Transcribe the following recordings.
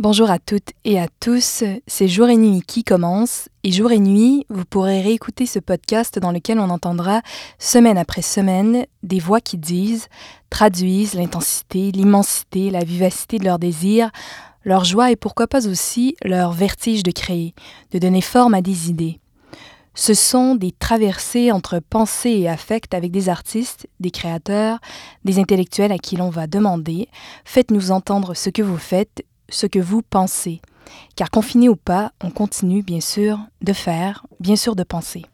Bonjour à toutes et à tous, c'est Jour et Nuit qui commence et Jour et Nuit, vous pourrez réécouter ce podcast dans lequel on entendra semaine après semaine des voix qui disent, traduisent l'intensité, l'immensité, la vivacité de leurs désirs, leur joie et pourquoi pas aussi leur vertige de créer, de donner forme à des idées. Ce sont des traversées entre pensée et affect avec des artistes, des créateurs, des intellectuels à qui l'on va demander Faites-nous entendre ce que vous faites ce que vous pensez. Car confiné ou pas, on continue bien sûr de faire, bien sûr de penser.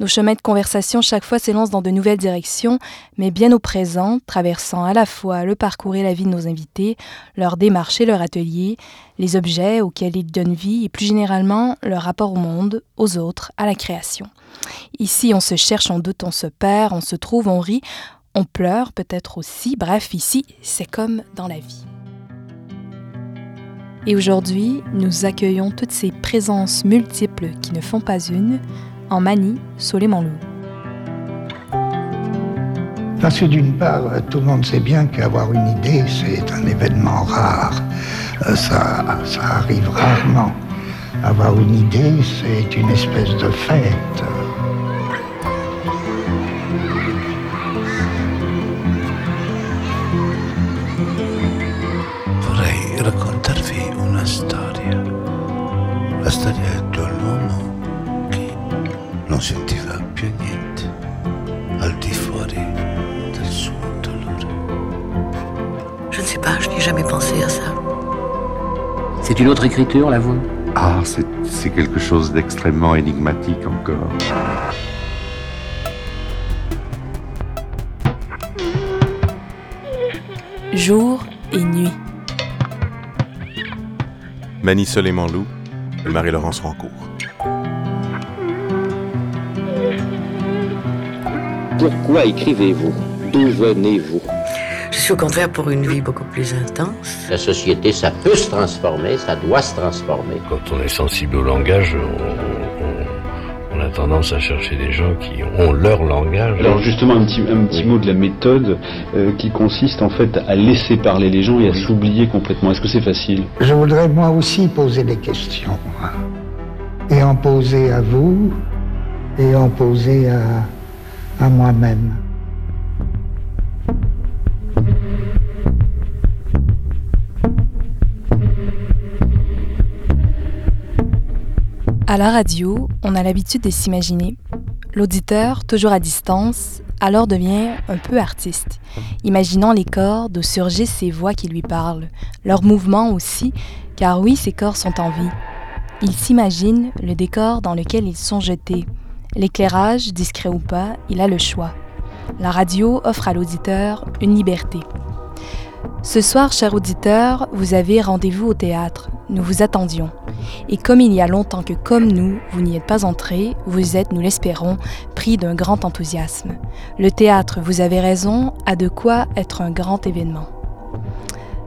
Nos chemins de conversation chaque fois s'élancent dans de nouvelles directions, mais bien au présent, traversant à la fois le parcours et la vie de nos invités, leur démarche et leur atelier, les objets auxquels ils donnent vie et plus généralement leur rapport au monde, aux autres, à la création. Ici, on se cherche, on doute, on se perd, on se trouve, on rit, on pleure peut-être aussi, bref, ici, c'est comme dans la vie. Et aujourd'hui, nous accueillons toutes ces présences multiples qui ne font pas une en Mani Soleimanlou. Parce que d'une part, tout le monde sait bien qu'avoir une idée, c'est un événement rare. Euh, ça, ça arrive rarement. Avoir une idée, c'est une espèce de fête. Sentiva più niente al di fuori del suo dolore. Je ne sais pas, je n'ai jamais pensé à ça. C'est une autre écriture, la vôtre? Ah, c'est quelque chose d'extrêmement énigmatique encore. Jour et nuit. Mani Soleiman Loup, Marie-Laurence Rancourt. Pourquoi écrivez-vous? D'où venez-vous? Je suis au contraire pour une vie beaucoup plus intense. La société, ça peut se transformer, ça doit se transformer. Quand on est sensible au langage, on, tendance à chercher des gens qui ont leur langage. Alors justement, un petit, un petit mot de la méthode euh, qui consiste en fait à laisser parler les gens et à s'oublier complètement. Est-ce que c'est facile? Je voudrais moi aussi poser des questions. Et en poser à vous, et en poser à à moi-même. À la radio, on a l'habitude de s'imaginer. L'auditeur, toujours à distance, alors devient un peu artiste, imaginant les corps d'où surgissent ces voix qui lui parlent, leurs mouvements aussi, car oui, ces corps sont en vie. Il s'imagine le décor dans lequel ils sont jetés, L'éclairage, discret ou pas, il a le choix. La radio offre à l'auditeur une liberté. Ce soir, cher auditeur, vous avez rendez-vous au théâtre. Nous vous attendions. Et comme il y a longtemps que, comme nous, vous n'y êtes pas entré, vous êtes, nous l'espérons, pris d'un grand enthousiasme. Le théâtre, vous avez raison, a de quoi être un grand événement.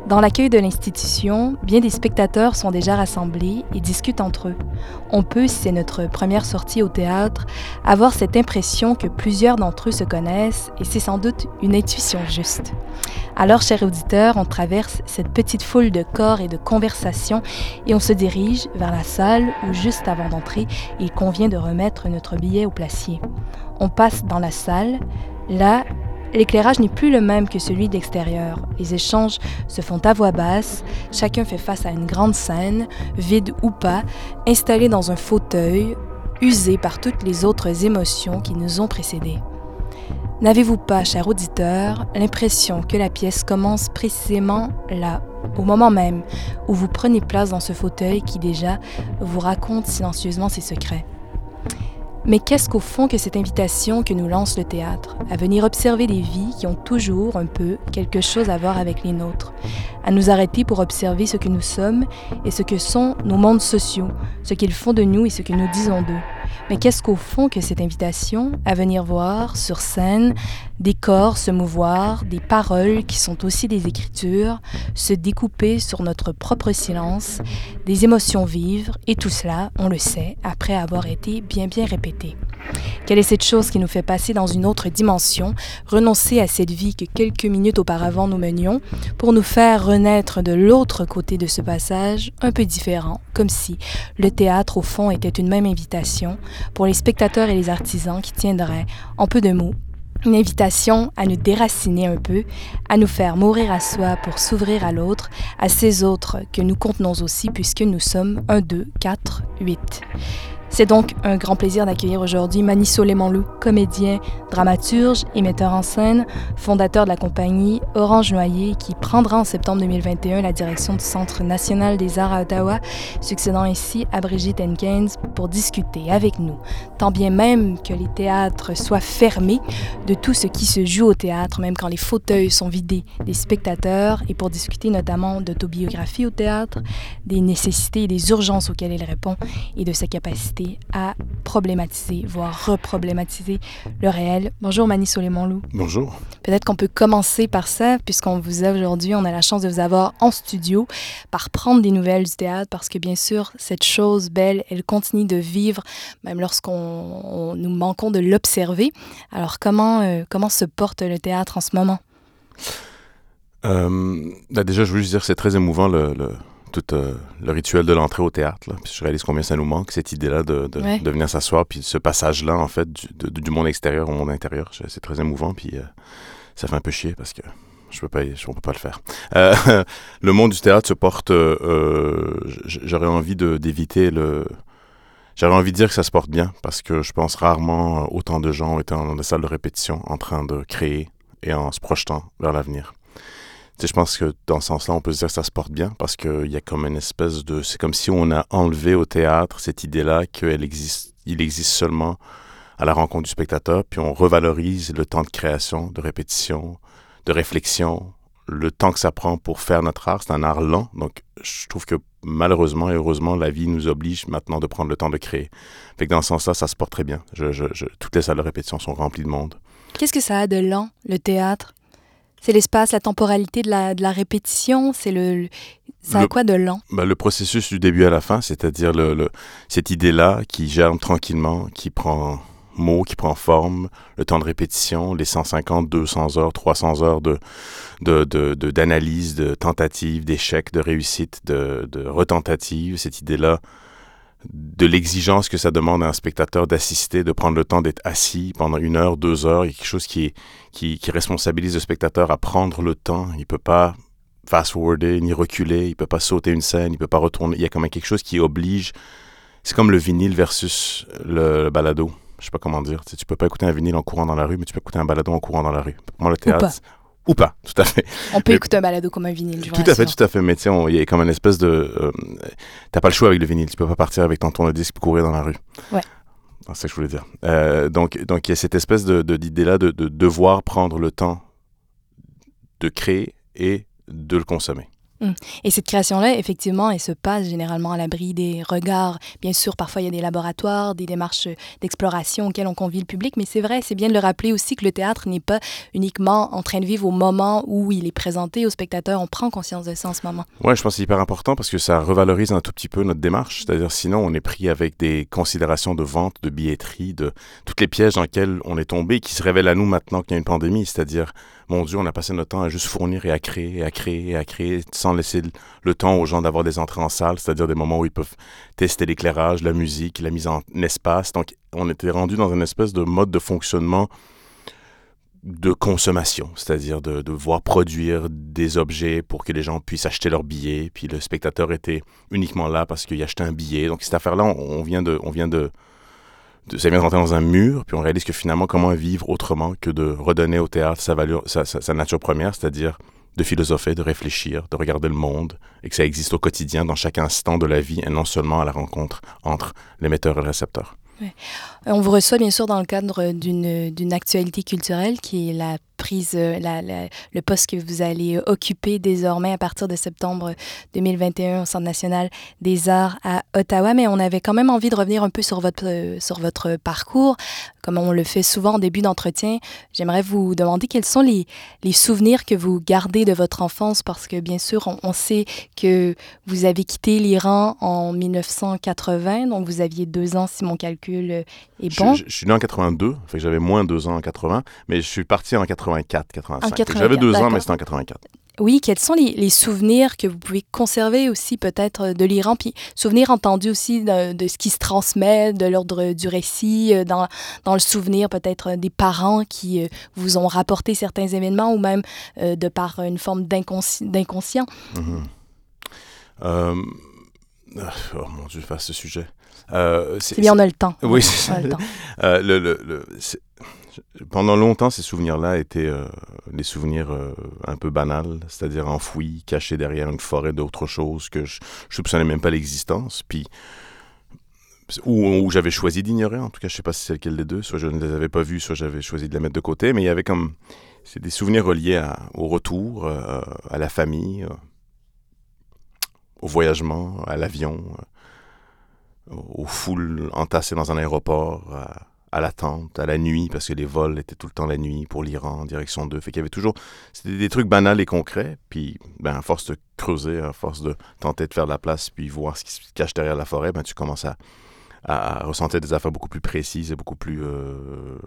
Dans l'accueil de l'institution, bien des spectateurs sont déjà rassemblés et discutent entre eux. On peut, si c'est notre première sortie au théâtre, avoir cette impression que plusieurs d'entre eux se connaissent et c'est sans doute une intuition juste. Alors, chers auditeurs, on traverse cette petite foule de corps et de conversations et on se dirige vers la salle où, juste avant d'entrer, il convient de remettre notre billet au placier. On passe dans la salle. Là, L'éclairage n'est plus le même que celui d'extérieur. Les échanges se font à voix basse, chacun fait face à une grande scène, vide ou pas, installée dans un fauteuil, usé par toutes les autres émotions qui nous ont précédés. N'avez-vous pas, cher auditeur, l'impression que la pièce commence précisément là, au moment même où vous prenez place dans ce fauteuil qui déjà vous raconte silencieusement ses secrets? Mais qu'est-ce qu'au fond que cette invitation que nous lance le théâtre, à venir observer des vies qui ont toujours un peu quelque chose à voir avec les nôtres, à nous arrêter pour observer ce que nous sommes et ce que sont nos mondes sociaux, ce qu'ils font de nous et ce que nous disons d'eux, Mais qu'est-ce qu'au fond que cette invitation à venir voir sur scène des corps se mouvoir, des paroles qui sont aussi des écritures, se découper sur notre propre silence, des émotions vivre, et tout cela, on le sait, après avoir été bien bien répété. Quelle est cette chose qui nous fait passer dans une autre dimension, renoncer à cette vie que quelques minutes auparavant nous menions, pour nous faire renaître de l'autre côté de ce passage, un peu différent, comme si le théâtre au fond était une même invitation pour les spectateurs et les artisans qui tiendraient, en peu de mots, une invitation à nous déraciner un peu, à nous faire mourir à soi pour s'ouvrir à l'autre, à ces autres que nous contenons aussi puisque nous sommes 1, 2, 4, 8. C'est donc un grand plaisir d'accueillir aujourd'hui Manisso Lemanlou, comédien, dramaturge et metteur en scène, fondateur de la compagnie Orange Noyer, qui prendra en septembre 2021 la direction du Centre national des arts à Ottawa, succédant ainsi à Brigitte Henkens pour discuter avec nous, tant bien même que les théâtres soient fermés, de tout ce qui se joue au théâtre, même quand les fauteuils sont vidés des spectateurs, et pour discuter notamment d'autobiographie au théâtre, des nécessités et des urgences auxquelles il répond, et de sa capacité à problématiser, voire reproblématiser le réel. Bonjour Mani Soleiman-Lou. Bonjour. Peut-être qu'on peut commencer par ça, puisqu'on vous a aujourd'hui, on a la chance de vous avoir en studio, par prendre des nouvelles du théâtre, parce que bien sûr, cette chose belle, elle continue de vivre, même lorsqu'on nous manquons de l'observer. Alors comment, euh, comment se porte le théâtre en ce moment? Euh, bah, déjà, je veux juste dire que c'est très émouvant le, le tout euh, le rituel de l'entrée au théâtre. Puis je réalise combien ça nous manque, cette idée-là de, de, Ouais. de venir s'asseoir, puis ce passage-là, en fait, du, de- du monde extérieur au monde intérieur. C'est très émouvant, puis euh, ça fait un peu chier parce que je peux pas, y- je, on peut pas le faire. Euh, le monde du théâtre se porte. J'aurais envie d'éviter le. J'aurais envie de dire que ça se porte bien parce que je pense rarement autant de gens été dans des salles de répétition en train de créer et en se projetant vers l'avenir. Je pense que dans ce sens-là, on peut se dire que ça se porte bien parce qu'il y a comme une espèce de. C'est comme si on a enlevé au théâtre cette idée-là qu'il existe, existe seulement à la rencontre du spectateur, puis on revalorise le temps de création, de répétition, de réflexion, le temps que ça prend pour faire notre art. C'est un art lent, donc je trouve que malheureusement et heureusement, la vie nous oblige maintenant de prendre le temps de créer. Fait dans ce sens-là, ça se porte très bien. Toutes les salles de répétition sont remplies de monde. Qu'est-ce que ça a de lent, le théâtre? C'est l'espace, la temporalité de la, de la répétition? C'est le, ça a quoi de lent? Ben, le processus du début à la fin, c'est-à-dire le, le- cette idée-là qui germe tranquillement, qui prend mot, qui prend forme, le temps de répétition, les 150, 200 heures, 300 heures de, de, de, de- d'analyse, de, tentative, d'échec, de réussite, de, de retentative, cette idée-là de l'exigence que ça demande à un spectateur d'assister, de prendre le temps d'être assis pendant une heure, deux heures, il y a quelque chose qui, est, qui, qui responsabilise le spectateur à prendre le temps. Il peut pas fast-forwarder, ni reculer, il peut pas sauter une scène, il peut pas retourner. Il y a quand même quelque chose qui oblige. C'est comme le vinyle versus le, le balado. Je sais pas comment dire. Tu, sais, tu peux pas écouter un vinyle en courant dans la rue, mais tu peux écouter un balado en courant dans la rue. Pour moi, le théâtre. Ou pas, tout à fait. On peut Mais- écouter un balado comme un vinyle, je Tout à fait, tout à fait. Mais tu il y a comme une espèce de. euh, T'as pas le choix avec le vinyle. Tu peux pas partir avec ton tourne-disque pour courir dans la rue. Ouais. C'est ça que je voulais dire. Euh, donc, donc, il y a cette espèce de, de- d'idée-là de, de devoir prendre le temps de créer et de le consommer. Et cette création-là, effectivement, elle se passe généralement à l'abri des regards. Bien sûr, parfois, il y a des laboratoires, des démarches d'exploration auxquelles on convie le public, mais c'est vrai, c'est bien de le rappeler aussi que le théâtre n'est pas uniquement en train de vivre au moment où il est présenté au spectateur. On prend conscience de ça en ce moment. Ouais, je pense que c'est hyper important parce que ça revalorise un tout petit peu notre démarche. C'est-à-dire, sinon, on est pris avec des considérations de vente, de billetterie, de toutes les pièges dans lesquels on est tombé qui se révèlent à nous maintenant qu'il y a une pandémie. C'est-à-dire, mon Dieu, on a passé notre temps à juste fournir et à créer, et à créer, et à créer, sans laisser le- temps aux gens d'avoir des entrées en salle, c'est-à-dire des moments où ils peuvent tester l'éclairage, la musique, la mise en espace. Donc, on était rendu dans une espèce de mode de fonctionnement de consommation, c'est-à-dire de, voir produire des objets pour que les gens puissent acheter leurs billets, puis le spectateur était uniquement là parce qu'il achetait un billet. Donc cette affaire-là, on, vient de, on vient de- ça vient de rentrer dans un mur, puis on réalise que finalement, comment vivre autrement que de redonner au théâtre sa valeur, sa, nature première, c'est-à-dire de philosopher, de réfléchir, de regarder le monde, et que ça existe au quotidien, dans chaque instant de la vie, et non seulement à la rencontre entre l'émetteur et le récepteur. On vous reçoit bien sûr dans le cadre d'une actualité culturelle qui est la prise, euh, la, la, le poste que vous allez occuper désormais à partir de septembre 2021 au Centre national des arts à Ottawa. Mais on avait quand même envie de revenir un peu sur votre, euh, sur votre parcours. Comme on le fait souvent en début d'entretien, j'aimerais vous demander quels sont les, les, souvenirs que vous gardez de votre enfance, parce que bien sûr, on, on sait que vous avez quitté l'Iran en 1980, donc vous aviez deux ans si mon calcul est bon. Je, je, je suis né en 82, fait que j'avais moins de deux ans en 80, mais je suis parti en 84, 85. J'avais deux ans, mais c'était en 84. Oui, quels sont les, les, souvenirs que vous pouvez conserver aussi peut-être de l'Iran, puis souvenirs entendus aussi de, de, ce qui se transmet, de l'ordre du récit, euh, dans, dans le souvenir peut-être des parents qui euh, vous ont rapporté certains événements ou même euh, de par une forme d'inconscient? Euh, oh mon Dieu, face ce sujet. Euh, c'est bien, on a le temps. Oui, c'est le, le, le, pendant longtemps, ces souvenirs-là étaient euh, des souvenirs euh, un peu banals, c'est-à-dire enfouis, cachés derrière une forêt d'autre chose que je, je soupçonnais même pas l'existence, puis ou, ou j'avais choisi d'ignorer. En tout cas, je sais pas si c'est lequel des deux. Soit je ne les avais pas vus, soit j'avais choisi de les mettre de côté. Mais il y avait comme c'est des souvenirs reliés au retour, euh, à la famille, au voyagement, à l'avion, aux foules entassées dans un aéroport. À, à l'attente, à la nuit, parce que les vols étaient tout le temps la nuit pour l'Iran en direction d'eux. Fait qu'il y avait toujours. C'était des trucs banals et concrets. Puis, ben, à force de creuser, à force de tenter de faire de la place, puis voir ce qui se cache derrière la forêt, ben, tu commences à, à ressentir des affaires beaucoup plus précises et beaucoup plus euh,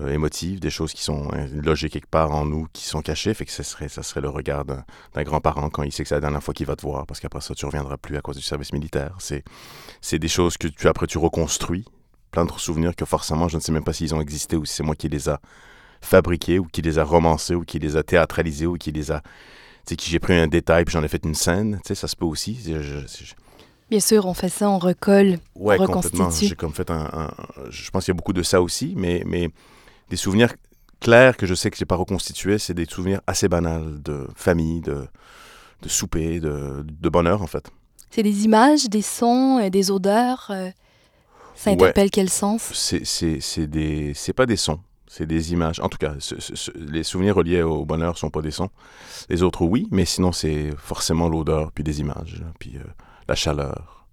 euh, émotives, des choses qui sont logées quelque part en nous, qui sont cachées. Fait que ce serait, ça serait le regard d'un grand-parent quand il sait que c'est la dernière fois qu'il va te voir, parce qu'après ça, tu reviendras plus à cause du service militaire. C'est des choses que tu, après, tu reconstruis de souvenirs que forcément, je ne sais même pas s'ils ont existé ou si c'est moi qui les a fabriqués ou qui les a romancés ou qui les a théâtralisés ou qui les a... Tu sais, j'ai pris un détail puis j'en ai fait une scène, tu sais, ça se peut aussi. Je, je, je... Bien sûr, on fait ça, on recolle, ouais, on complètement. J'ai comme fait un, un je pense qu'il y a beaucoup de ça aussi, mais, mais des souvenirs clairs que je sais que j'ai pas reconstitués, c'est des souvenirs assez banals de famille, de, de souper, de, de bonheur en fait. C'est des images, des sons, et des odeurs. Euh... Ça interpelle ouais. quel sens? C'est des, c'est pas des sons, c'est des images. En tout cas, ce, ce, les souvenirs reliés au bonheur sont pas des sons. Les autres, oui, mais sinon c'est forcément l'odeur, puis des images, puis euh, la chaleur.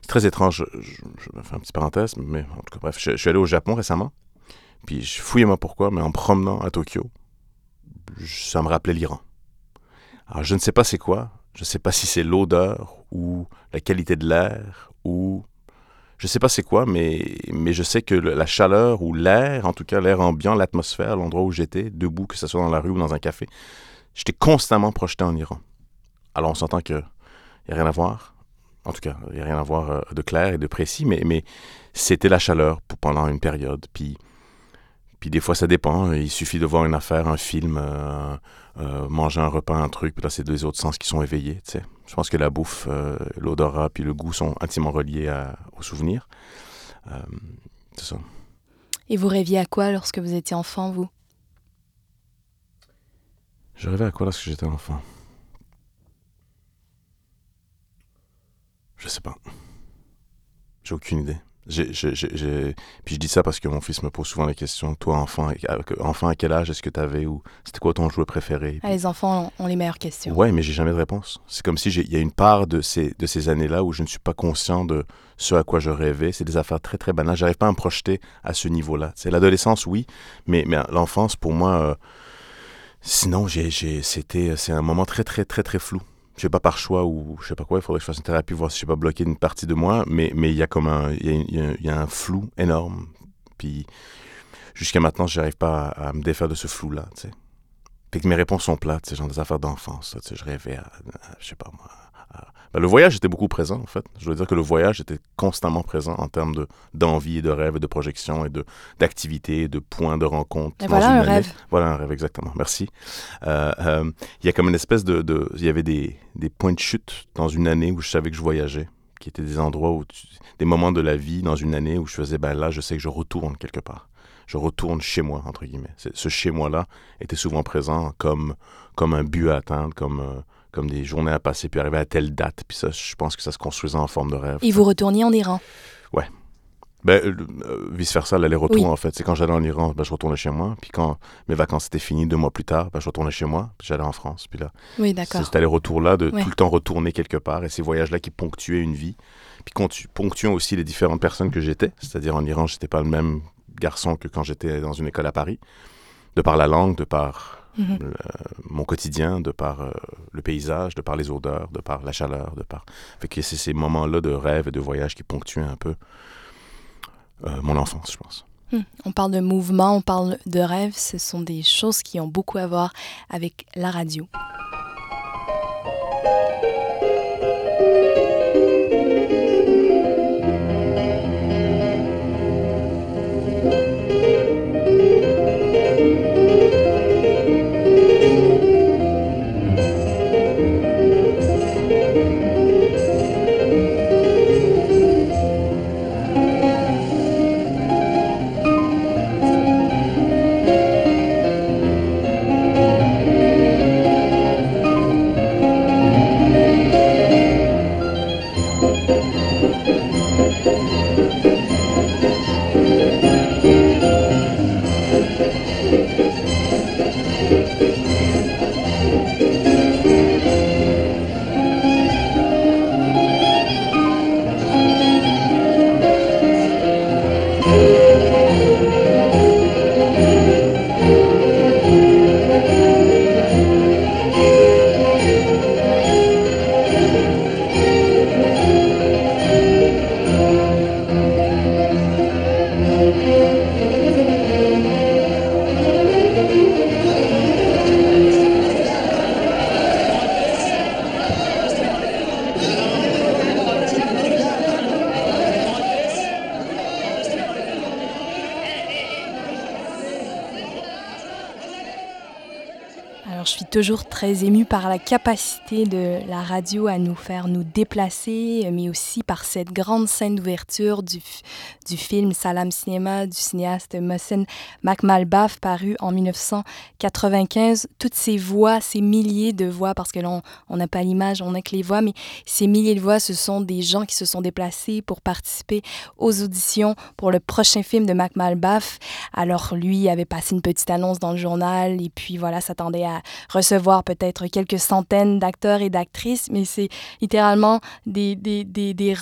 C'est très étrange. Je, je, je, vais faire un petit parenthèse, mais en tout cas, bref, je, je suis allé au Japon récemment, puis je fouillais moi pourquoi, mais en promenant à Tokyo, ça me rappelait l'Iran. Alors je ne sais pas c'est quoi. Je ne sais pas si c'est l'odeur ou la qualité de l'air ou je sais pas c'est quoi, mais, je sais que la chaleur ou l'air, en tout cas l'air ambiant, l'atmosphère, l'endroit où j'étais, debout, que ce soit dans la rue ou dans un café, j'étais constamment projeté en Iran. Alors on s'entend qu'il n'y a rien à voir. En tout cas, il n'y a rien à voir de clair et de précis, mais, c'était la chaleur pendant une période. Puis, puis des fois, ça dépend. Il suffit de voir une affaire, un film, euh, euh, manger un repas, un truc, puis là, c'est deux autres sens qui sont éveillés, tu sais. Je pense que la bouffe, euh, l'odorat puis le goût sont intimement reliés à, au souvenir. C'est ça. Et vous rêviez à quoi lorsque vous étiez enfant, vous? Je rêvais à quoi lorsque j'étais enfant? Je sais pas. J'ai aucune idée. Puis je dis ça parce que mon fils me pose souvent la question Toi, enfant, enfant à quel âge est-ce que tu avais ou c'était quoi ton jouet préféré? Ah, Les enfants ont les meilleures questions. Ouais, mais j'ai jamais de réponse. C'est comme si il y a une part de ces, de ces années-là où je ne suis pas conscient de ce à quoi je rêvais. C'est des affaires très, très banales. J'arrive pas à me projeter à ce niveau-là. C'est l'adolescence, oui, mais, mais l'enfance, pour moi, euh, sinon, c'était, c'est un moment très, très, très, très flou je sais pas par choix ou je sais pas quoi, il faudrait que je fasse une thérapie, voir si je sais pas bloquer une partie de moi, mais mais il y a comme un il y, a un flou énorme. Puis jusqu'à maintenant, je n'arrive pas à, me défaire de ce flou là, tu sais. Fait que mes réponses sont plates, c'est genre des affaires d'enfance, je rêvais à, à, je sais pas moi. Ben, le voyage était beaucoup présent en fait. Je dois dire que le voyage était constamment présent en termes de d'envie et de rêve et de projection et de d'activité, de points de rencontre. Et voilà un année. rêve. Voilà un rêve exactement. Merci. Euh, euh, il y a comme une espèce de, de il y avait des, des points de chute dans une année où je savais que je voyageais, qui étaient des endroits où tu, des moments de la vie dans une année où je faisais ben là je sais que je retourne quelque part. Je retourne chez moi entre guillemets. Ce chez moi là était souvent présent comme comme un but à atteindre, comme euh, comme des journées à passer, puis arriver à telle date. Puis ça, je pense que ça se construisait en forme de rêve. Et vous retourniez en Iran? Ouais. Ben, euh, vice-versa, l'aller-retour, en fait. C'est quand j'allais en Iran, ben, je retournais chez moi. Puis quand mes vacances étaient finies, deux mois plus tard, ben, je retournais chez moi. Puis j'allais en France. Puis là, oui, d'accord. cet aller-retour-là, de tout le temps retourner quelque part. Et ces voyages-là qui ponctuaient une vie. Puis ponctuant aussi les différentes personnes que j'étais. C'est-à-dire en Iran, j'étais pas le même garçon que quand j'étais dans une école à Paris. De par la langue, de par mhm. mon quotidien, de par le paysage, de par les odeurs, de par la chaleur, de par... Fait que c'est ces moments-là de rêve et de voyage qui ponctuent un peu euh, mon enfance, je pense. Hmm. On parle de mouvement, on parle de rêve, ce sont des choses qui ont beaucoup à voir avec la radio. Capacité de la radio à nous faire nous déplacer, mais aussi par cette grande scène d'ouverture du, film Salam Cinéma du cinéaste Mohsen Makmalbaf paru en 1995. Toutes ces voix, ces milliers de voix, parce que là on n'a pas l'image, on n'a que les voix, mais ces milliers de voix, ce sont des gens qui se sont déplacés pour participer aux auditions pour le prochain film de Makmalbaf. Alors lui avait passé une petite annonce dans le journal et puis voilà, s'attendait à recevoir peut-être quelques centaines d'acteurs et d'actrices, mais c'est littéralement des,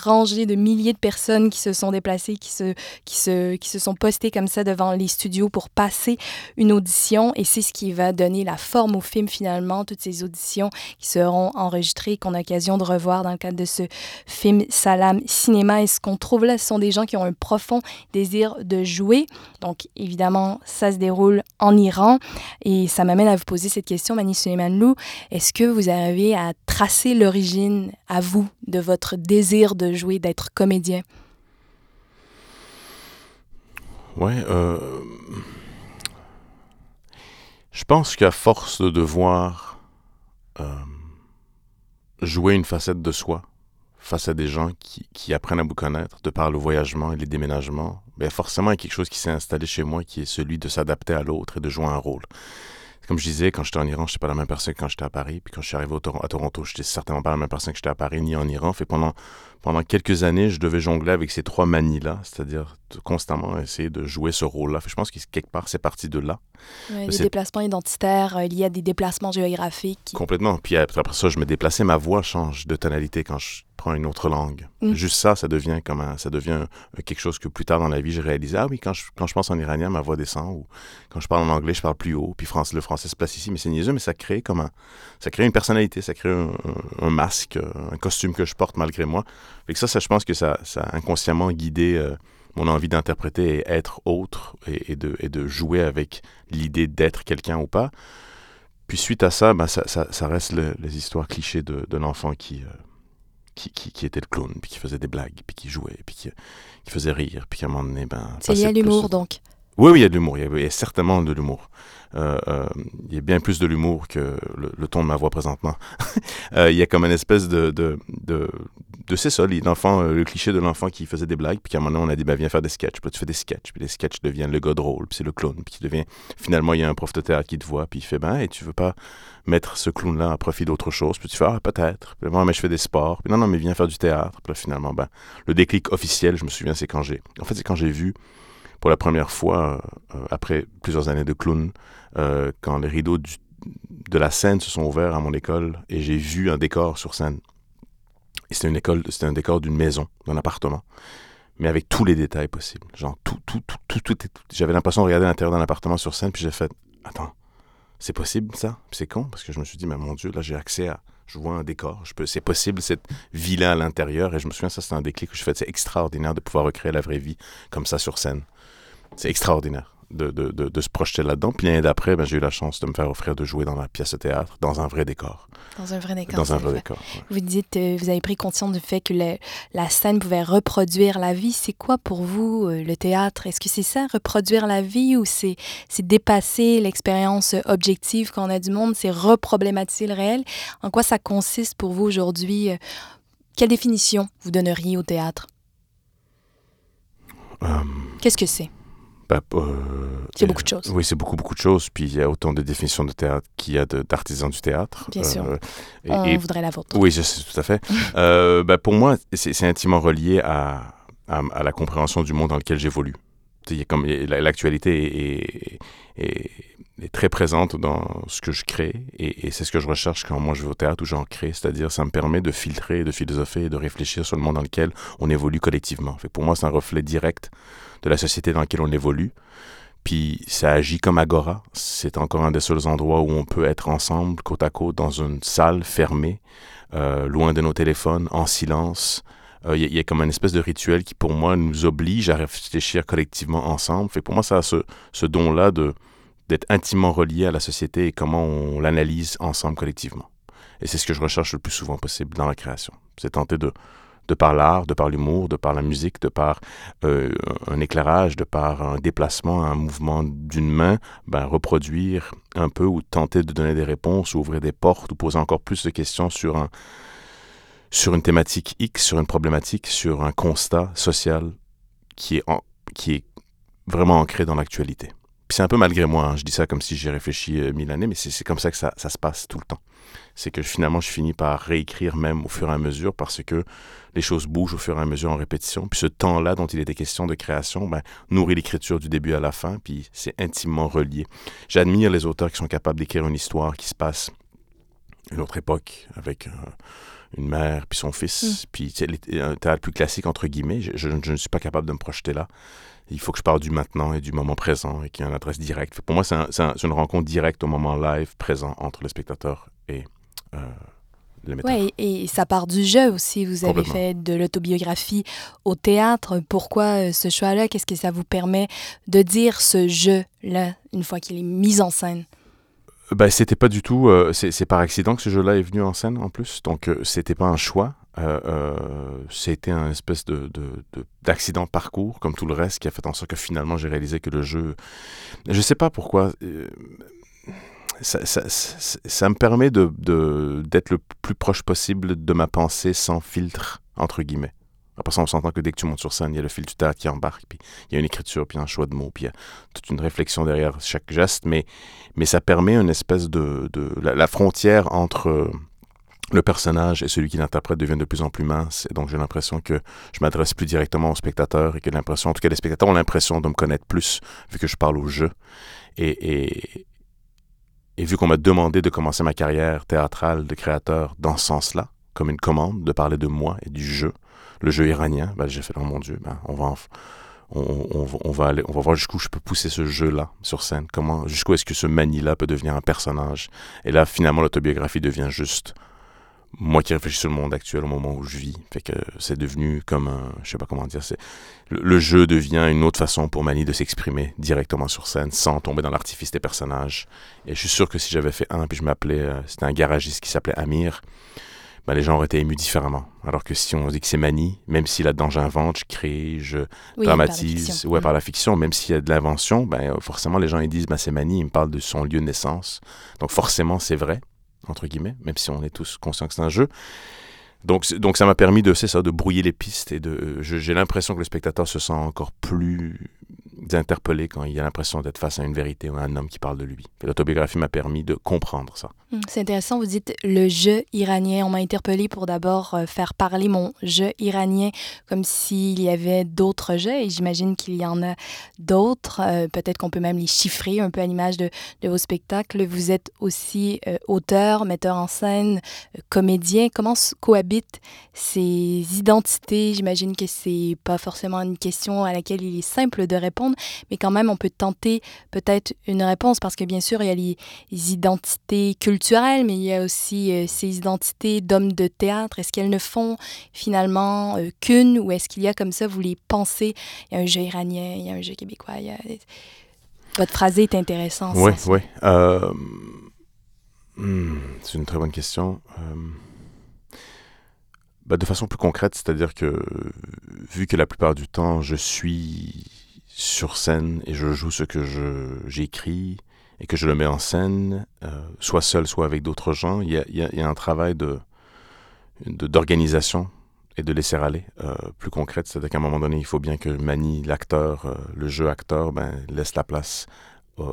rangées de milliers de personnes qui se sont déplacées, qui se, sont postées comme ça devant les studios pour passer une audition. Et c'est ce qui va donner la forme au film finalement, toutes ces auditions qui seront enregistrées, qu'on a l'occasion de revoir dans le cadre de ce film Salam Cinéma. Et ce qu'on trouve là, ce sont des gens qui ont un profond désir de jouer. Donc évidemment, ça se déroule en Iran. Et ça m'amène à vous poser cette question, Mani Suleiman est-ce que vous arrivez à tracer l'origine à vous de votre désir de jouer, d'être comédien? Ouais, euh, je pense qu'à force de devoir euh, jouer une facette de soi face à des gens qui, apprennent à vous connaître de par le voyagement et les déménagements, ben forcément il y a quelque chose qui s'est installé chez moi qui est celui de s'adapter à l'autre et de jouer un rôle comme je disais, quand j'étais en Iran, je n'étais pas la même personne que quand j'étais à Paris. Puis quand je suis arrivé à Toronto, je n'étais certainement pas la même personne que j'étais à Paris ni en Iran. Fait pendant, pendant quelques années, je devais jongler avec ces trois manies-là, c'est-à-dire constamment essayer de jouer ce rôle-là. Je pense que quelque part, c'est parti de là. les déplacements identitaires il y a des déplacements géographiques. Complètement. Puis après ça, je me déplaçais, ma voix change de tonalité quand je prends une autre langue. Mm. Juste ça, ça devient comme ça devient quelque chose que plus tard dans la vie, j'ai réalisé. Ah oui, quand je, quand je pense en iranien, ma voix descend. Ou quand je parle en anglais, je parle plus haut. Puis France, le français se place ici. Mais c'est niaiseux, mais ça crée comme ça crée une personnalité, ça crée un, masque, un costume que je porte malgré moi. Que ça, ça, je pense que ça, ça a inconsciemment guidé euh, mon envie d'interpréter et être autre et, de, et de jouer avec l'idée d'être quelqu'un ou pas. Puis suite à ça, ben, ça, ça, reste les histoires clichés de, de l'enfant qui, euh, qui, qui, était le clown, puis qui faisait des blagues, puis qui jouait, puis qui, qui faisait rire, puis qu'à un moment donné, ben... C'est lié à l'humour, donc Oui, oui, il y a de l'humour, il, y a certainement de l'humour. Euh, euh, il y a bien plus de l'humour que le, ton de ma voix présentement. euh, il y a comme une espèce de, de, de, de c'est ça, l'enfant, le cliché de l'enfant qui faisait des blagues, puis qu'à un moment on a dit, ben viens faire des sketchs. Puis là, tu fais des sketchs, puis les sketchs deviennent le gars drôle, puis c'est le clown, puis qui devient, finalement, il y a un prof de théâtre qui te voit, puis il fait, ben, et tu veux pas mettre ce clown-là à profit d'autre chose, puis tu fais, ah, peut-être. Puis moi, mais je fais des sports. Puis non, non, mais viens faire du théâtre. Puis là, finalement, ben, le déclic officiel, je me souviens, c'est quand j'ai, en fait, c'est quand j'ai vu, pour la première fois, euh, après plusieurs années de clown, euh, quand les rideaux de la scène se sont ouverts à mon école et j'ai vu un décor sur scène. C'était une école, c'était un décor d'une maison, d'un appartement, mais avec tous les détails possibles. Genre tout, tout, tout, tout, tout. J'avais l'impression de regarder l'intérieur d'un appartement sur scène, puis j'ai fait, attends, c'est possible ça? C'est con parce que je me suis dit, mais mon Dieu, là j'ai accès à, je vois un décor, c'est possible cette vie-là à l'intérieur. Et je me souviens, ça c'était un déclic que je fais. C'est extraordinaire de pouvoir recréer la vraie vie comme ça sur scène. C'est extraordinaire de, de, de, se projeter là-dedans. Puis l'année d'après, ben, j'ai eu la chance de me faire offrir de jouer dans la pièce de théâtre, dans un vrai décor. Dans un vrai décor. Dans un vrai décor. Vous dites, euh, vous avez pris conscience du fait que la scène pouvait reproduire la vie. C'est quoi pour vous euh, le théâtre? Est-ce que c'est ça, reproduire la vie, ou c'est dépasser l'expérience objective qu'on a du monde, c'est reproblématiser le réel? En quoi ça consiste pour vous aujourd'hui euh, Quelle définition vous donneriez au théâtre? Qu'est-ce que c'est? Bah, euh, c'est beaucoup de choses. Oui, c'est beaucoup, beaucoup de choses. Puis il y a autant de définitions de théâtre qu'il y a d'artisans du théâtre. Bien sûr. Euh, et, On voudrait la vôtre. Oui, je sais, tout à fait. euh, bah, pour moi, c'est intimement relié à, à, la compréhension du monde dans lequel j'évolue. L'actualité est, est, est, très présente dans ce que je crée et, c'est ce que je recherche quand moi je vais au théâtre ou j'en crée. C'est-à-dire, ça me permet de filtrer, de philosopher et de réfléchir sur le monde dans lequel on évolue collectivement. Fait pour moi, c'est un reflet direct de la société dans laquelle on évolue. Puis ça agit comme Agora. C'est encore un des seuls endroits où on peut être ensemble, côte à côte, dans une salle fermée, euh, loin de nos téléphones, en silence. Il euh, y, a comme une espèce de rituel qui, pour moi, nous oblige à réfléchir collectivement ensemble. Fait pour moi, ça a ce don-là de d'être intimement relié à la société et comment on l'analyse ensemble collectivement. Et c'est ce que je recherche le plus souvent possible dans la création. C'est tenter de, de par l'art, de par l'humour, de par la musique, de par euh, un éclairage, de par un déplacement, un mouvement d'une main, ben, reproduire un peu ou tenter de donner des réponses, ou ouvrir des portes, ou poser encore plus de questions sur, un, sur une thématique X, sur une problématique, sur un constat social qui est, qui est vraiment ancré dans l'actualité. Puis c'est un peu malgré moi, hein. je dis ça comme si j'ai réfléchi euh, mille années, mais c'est comme ça que ça, ça se passe tout le temps c'est que finalement, je finis par réécrire même au fur et à mesure parce que les choses bougent au fur et à mesure en répétition. Puis ce temps-là dont il était question de création ben, nourrit l'écriture du début à la fin, puis c'est intimement relié. J'admire les auteurs qui sont capables d'écrire une histoire qui se passe une autre époque avec euh, une mère puis son fils, mm. puis un théâtre plus classique entre guillemets. Je, ne suis pas capable de me projeter là. Il faut que je parle du maintenant et du moment présent et qu'il y ait une adresse directe. Pour moi, c'est une rencontre directe au moment live présent entre le spectateur et euh, oui, et ça part du jeu aussi. Vous avez fait de l'autobiographie au théâtre. Pourquoi euh, ce choix-là? Qu'est-ce que ça vous permet de dire ce jeu-là une fois qu'il est mis en scène? Ben, c'était pas du tout. Euh, c'est par accident que ce jeu-là est venu en scène en plus. Donc, c'était pas un choix. C'était un espèce de, d'accident de, de, parcours, comme tout le reste, qui a fait en sorte que finalement j'ai réalisé que le jeu. Je sais pas pourquoi ça, ça, me permet de, d'être le plus proche possible de ma pensée sans filtre, entre guillemets. Après ça, on s'entend que dès que tu montes sur scène, il y a le fil du théâtre qui embarque, puis il y a une écriture, puis un choix de mots, puis il y a toute une réflexion derrière chaque geste, mais, mais ça permet une espèce de... de la, frontière entre le personnage et celui qui l'interprète devient de plus en plus mince. Et donc, j'ai l'impression que je m'adresse plus directement aux spectateurs et que l'impression, en tout cas, les spectateurs ont l'impression de me connaître plus vu que je parle au jeu. Et, et, et vu qu'on m'a demandé de commencer ma carrière théâtrale de créateur dans ce sens-là, comme une commande, de parler de moi et du jeu, le jeu iranien, ben, j'ai fait, oh mon Dieu, ben, on va... On, on, va aller, on va voir jusqu'où je peux pousser ce jeu-là sur scène. Comment, jusqu'où est-ce que ce mani-là peut devenir un personnage. Et là, finalement, l'autobiographie devient juste moi qui réfléchis sur le monde actuel au moment où je vis. Fait que c'est devenu comme un, je sais pas comment dire, c'est le, jeu devient une autre façon pour Mani de s'exprimer directement sur scène sans tomber dans l'artifice des personnages. Et je suis sûr que si j'avais fait un puis je m'appelais, euh, c'était un garagiste qui s'appelait Amir, ben les gens auraient été émus différemment. Alors que si on dit que c'est Mani, même si là-dedans j'invente, je crée, je dramatise, ouais, par la fiction, même s'il y a de l'invention, ben forcément les gens ils disent ben c'est Mani, il me parle de son lieu de naissance. Donc forcément c'est vrai entre guillemets, même si on est tous conscients que c'est un jeu. Donc, donc ça m'a permis de, c'est ça, de brouiller les pistes et de, j'ai l'impression que le spectateur se sent encore plus interpellé quand il a l'impression d'être face à une vérité ou à un homme qui parle de lui. L'autobiographie m'a permis de comprendre ça. Hmm, c'est intéressant, vous dites le jeu iranien. On m'a interpellé pour d'abord euh, faire parler mon jeu iranien comme s'il y avait d'autres jeux et j'imagine qu'il y en a d'autres. Euh, peut-être qu'on peut même les chiffrer un peu à l'image de, de, vos spectacles. Vous êtes aussi euh, auteur, metteur en scène, comédien. Comment cohabitent ces identités? J'imagine que c'est pas forcément une question à laquelle il est simple de répondre, mais quand même on peut tenter peut-être une réponse parce que bien sûr il y a les, identités culturelles mais il y a aussi euh, ces identités d'hommes de théâtre. Est-ce qu'elles ne font finalement euh, qu'une ou est-ce qu'il y a comme ça, vous les pensez, il y a un jeu iranien, il y a un jeu québécois, Votre phrasé est intéressant. Oui, oui. Euh, hmm, c'est une très bonne question. Bah, de façon plus concrète, c'est-à-dire que vu que la plupart du temps je suis sur scène et je joue ce que j'écris, et que je le mets en scène, euh, soit seul, soit avec d'autres gens, il y a, y a, un travail de d'organisation et de laisser aller euh, plus concrète. C'est-à-dire qu'à un moment donné, il faut bien que manie l'acteur, euh, le jeu acteur, ben, laisse la place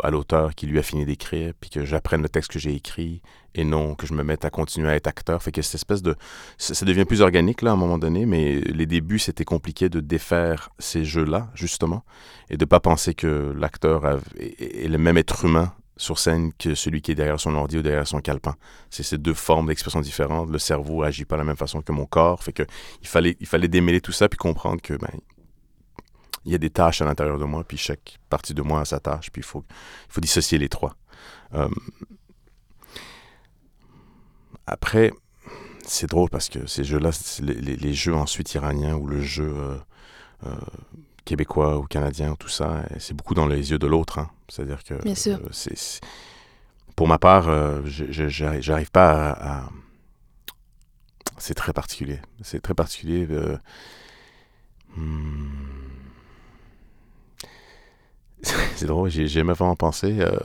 à l'auteur qui lui a fini d'écrire, puis que j'apprenne le texte que j'ai écrit et non que je me mette à continuer à être acteur. Fait que cette espèce de... Ça, devient plus organique là à un moment donné, mais les débuts, c'était compliqué de défaire ces jeux-là, justement, et de pas penser que l'acteur est, le même être humain sur scène que celui qui est derrière son ordi ou derrière son calepin. C'est ces deux formes d'expression différentes. Le cerveau agit pas de la même façon que mon corps. Fait que il fallait, il fallait démêler tout ça puis comprendre que ben, il y a des tâches à l'intérieur de moi, puis chaque partie de moi a sa tâche, puis il faut, il faut dissocier les trois. Euh, après, c'est drôle parce que ces jeux-là, les, jeux ensuite iraniens ou le jeu euh, euh, québécois ou canadien ou tout ça, c'est beaucoup dans les yeux de l'autre. Hein. C'est-à-dire que. Bien sûr. pour ma part, j'arrive pas à. C'est très particulier. C'est très particulier. Hmm c'est drôle, j'ai jamais vraiment pensé. Euh...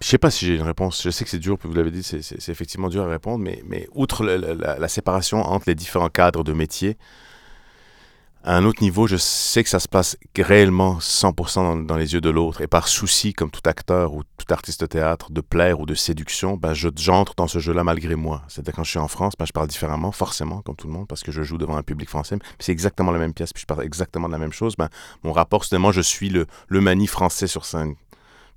Je sais pas si j'ai une réponse. Je sais que c'est dur, vous l'avez dit, c'est effectivement dur à répondre, mais, mais outre la, séparation entre les différents cadres de métier, à un autre niveau, je sais que ça se passe réellement 100% dans, les yeux de l'autre. Et par souci, comme tout acteur ou tout artiste de théâtre, de plaire ou de séduction, ben, j'entre dans ce jeu-là malgré moi. C'est-à-dire quand je suis en France, ben, je parle différemment, forcément, comme tout le monde, parce que je joue devant un public français. C'est exactement la même pièce, puis je parle exactement de la même chose. Ben, mon rapport, soudainement, je suis le, le mani français sur scène.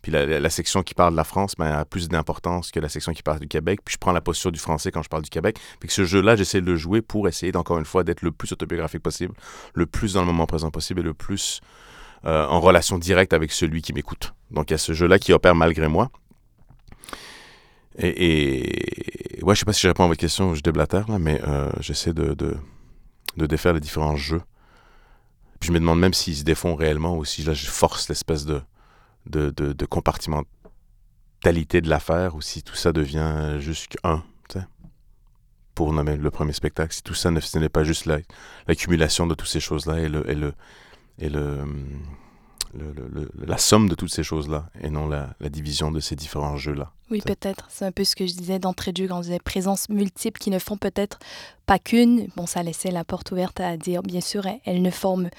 Puis la, section qui parle de la France ben, a plus d'importance que la section qui parle du Québec. Puis je prends la posture du français quand je parle du Québec. Puis ce jeu-là, j'essaie de le jouer pour essayer, encore une fois, d'être le plus autobiographique possible, le plus dans le moment présent possible et le plus euh, en relation directe avec celui qui m'écoute. Donc il y a ce jeu-là qui opère malgré moi. Et, ouais, je sais pas si je réponds à votre question, je déblatère, là, mais euh, j'essaie de, de, défaire les différents jeux. Puis je me demande même s'ils se défont réellement ou si là je force l'espèce de, de, de, de compartimentalité de l'affaire ou si tout ça devient juste un, pour nommer le premier spectacle, si tout ça ne, ce n'est pas juste l'accumulation de toutes ces choses-là et, le, et, le, et le, le, la somme de toutes ces choses-là et non la, la, division de ces différents jeux-là. Oui, peut-être. C'est un peu ce que je disais d'entrée de jeu quand on disait présence multiple qui ne font peut-être pas qu'une. Bon, ça laissait la porte ouverte à dire, bien sûr, elles ne forment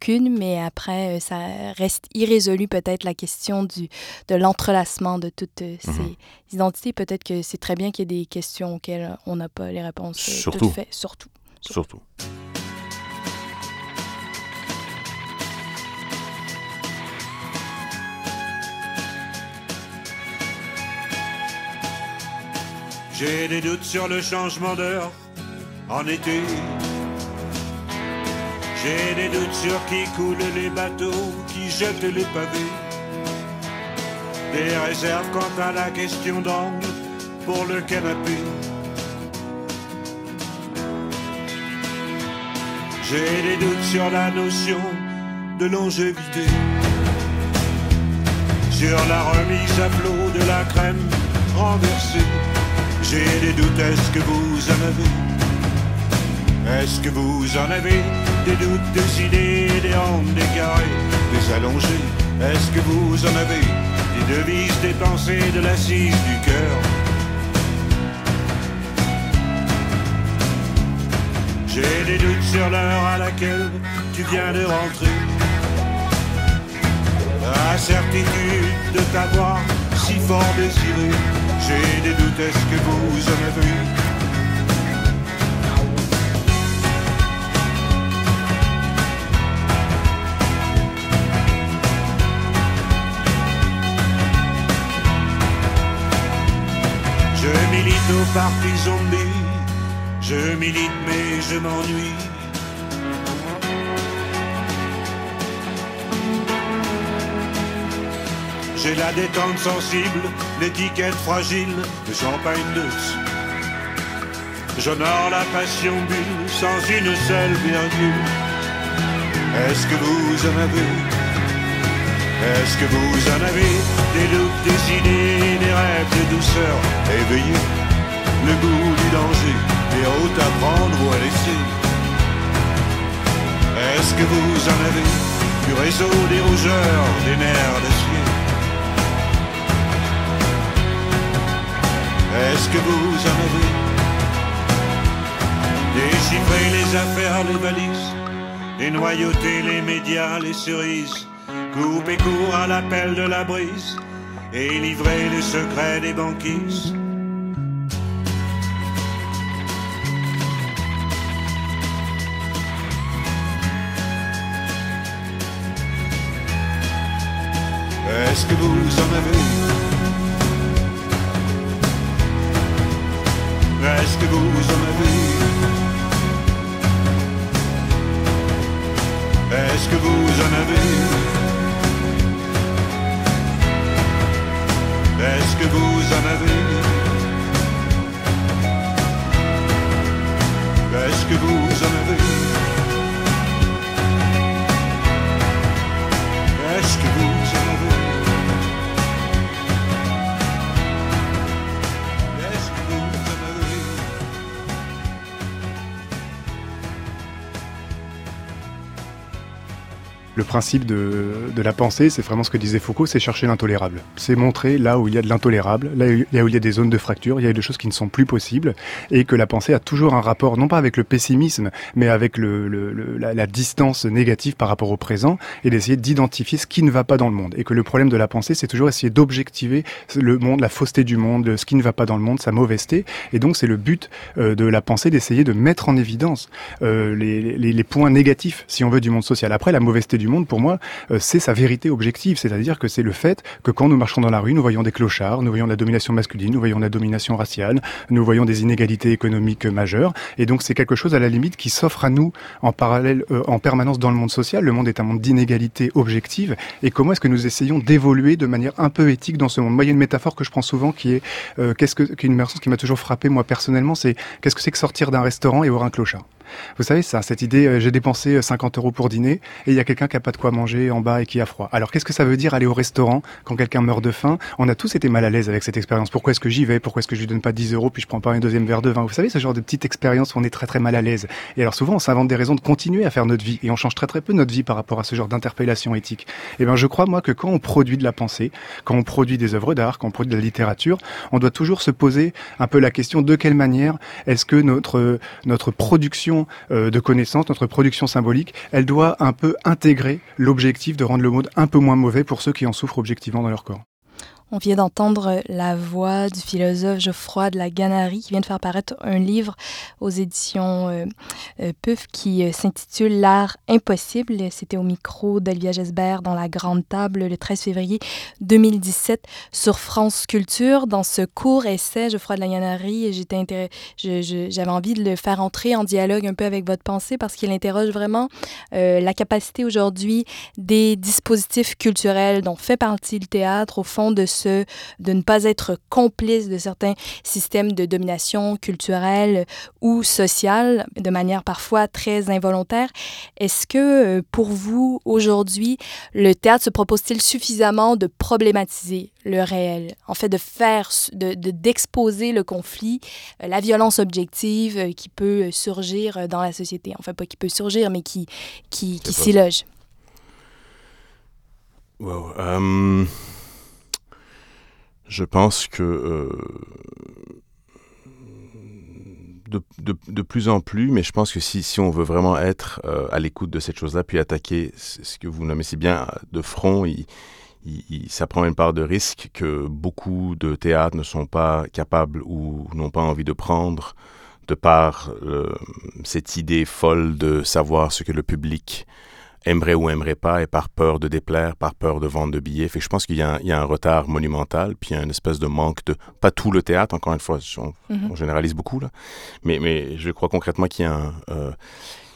qu'une, mais après, euh, ça reste irrésolu peut-être la question du, de l'entrelacement de toutes euh, mhm. ces identités. Peut-être que c'est très bien qu'il y ait des questions auxquelles on n'a pas les réponses euh, surtout. tout fait. Surtout. Surtout. J'ai des doutes sur le changement d'heure en été. J'ai des doutes sur qui coule les bateaux, qui jettent les pavés. Des réserves quant à la question d'angle pour le canapé. J'ai des doutes sur la notion de longévité. Sur la remise à flot de la crème renversée. J'ai des doutes, est-ce que vous en avez? Est-ce que vous en avez? des doutes, des idées, des hontes, des carrés, des allongés. Est-ce que vous en avez des devises, des pensées, de l'assise du cœur? J'ai des doutes sur l'heure à laquelle tu viens de rentrer. La certitude de t'avoir si fort désiré. J'ai des doutes, est-ce que vous en avez milite au parti zombie, je milite mais je m'ennuie. J'ai la détente sensible, l'étiquette fragile de champagne douce. J'honore la passion bulle sans une seule virgule. Est-ce que vous en avez Est-ce que vous en avez Des doutes, des idées, des rêves de douceur éveillés Le goût du danger, des routes à prendre ou à laisser. Est-ce que vous en avez Du réseau des rougeurs, des nerfs d'acier Est-ce que vous en avez Déchiffrer les affaires, les valises, dénoyauter les médias, les cerises, couper court à l'appel de la brise et livrer les secrets des banquises. Est-ce que vous en avez Est-ce que vous en avez Est-ce que vous en avez Est-ce que vous en avez Est-ce que vous en avez Est-ce que vous en avez Le principe de, la pensée, c'est vraiment ce que disait Foucault, c'est chercher l'intolérable. C'est montrer là où il y a de l'intolérable, là où il y a des zones de fracture, il y a des choses qui ne sont plus possibles, et que la pensée a toujours un rapport, non pas avec le pessimisme, mais avec la, distance négative par rapport au présent, et d'essayer d'identifier ce qui ne va pas dans le monde. Et que le problème de la pensée, c'est toujours essayer d'objectiver le monde, la fausseté du monde, ce qui ne va pas dans le monde, sa mauvaiseté. Et donc c'est le but euh, de la pensée d'essayer de mettre en évidence euh, les points négatifs, si on veut, du monde social. Après, la mauvaiseté du monde, pour moi, euh, c'est sa vérité objective, c'est-à-dire que c'est le fait que quand nous marchons dans la rue, nous voyons des clochards, nous voyons la domination masculine, nous voyons la domination raciale, nous voyons des inégalités économiques majeures, et donc c'est quelque chose à la limite qui s'offre à nous en parallèle, euh, en permanence dans le monde social. Le monde est un monde d'inégalités objectives, et comment est-ce que nous essayons d'évoluer de manière un peu éthique dans ce monde? Moi, il y a une métaphore que je prends souvent qui est euh, qu'est-ce que qu'une personne qui m'a toujours frappé moi personnellement, c'est qu'est-ce que c'est que sortir d'un restaurant et voir un clochard? Vous savez, ça, cette idée, euh, j'ai dépensé euh, 50 euros pour dîner et il y a quelqu'un qui a pas de quoi manger en bas et qui a froid. Alors, qu'est-ce que ça veut dire aller au restaurant quand quelqu'un meurt de faim? On a tous été mal à l'aise avec cette expérience. Pourquoi est-ce que j'y vais? Pourquoi est-ce que je lui donne pas 10 euros puis je prends pas un deuxième verre de vin? Vous savez, ce genre de petite expérience où on est très très mal à l'aise. Et alors souvent, on s'invente des raisons de continuer à faire notre vie et on change très très peu notre vie par rapport à ce genre d'interpellation éthique. Et ben, je crois moi que quand on produit de la pensée, quand on produit des œuvres d'art, quand on produit de la littérature, on doit toujours se poser un peu la question de quelle manière est-ce que notre notre production euh, de connaissances, notre production symbolique, elle doit un peu intégrer l'objectif de rendre le monde un peu moins mauvais pour ceux qui en souffrent objectivement dans leur corps. On vient d'entendre la voix du philosophe Geoffroy de la Ganarie qui vient de faire paraître un livre aux éditions euh, euh, PUF qui euh, s'intitule L'art impossible. C'était au micro d'Olivia Gesbert dans la Grande Table le 13 février 2017 sur France Culture. Dans ce court essai, Geoffroy de la Ganarie, j'avais envie de le faire entrer en dialogue un peu avec votre pensée parce qu'il interroge vraiment euh, la capacité aujourd'hui des dispositifs culturels dont fait partie le théâtre, au fond, de, de ne pas être complice de certains systèmes de domination culturelle ou sociale, de manière parfois très involontaire. Est-ce que, euh, pour vous, aujourd'hui, le théâtre se propose-t-il suffisamment de problématiser le réel, en fait, de faire, de, de- d'exposer le conflit, euh, la violence objective euh, qui peut surgir dans la société, enfin pas qui peut surgir, mais qui, qui, qui s'y loge. Wow. euh, je pense que euh, de, plus en plus, mais je pense que si, on veut vraiment être euh, à l'écoute de cette chose-là, puis attaquer ce que vous nommez si bien de front, ça prend une part de risque que beaucoup de théâtres ne sont pas capables ou n'ont pas envie de prendre de par euh, cette idée folle de savoir ce que le public aimerait ou aimerait pas et par peur de déplaire, par peur de vendre de billets. Fait je pense qu'il y, y, a un retard monumental, puis il y a une espèce de manque de... Pas tout le théâtre, encore une fois, on, mm-hmm. on généralise beaucoup, là, mais, mais je crois concrètement qu'il y a un... Euh,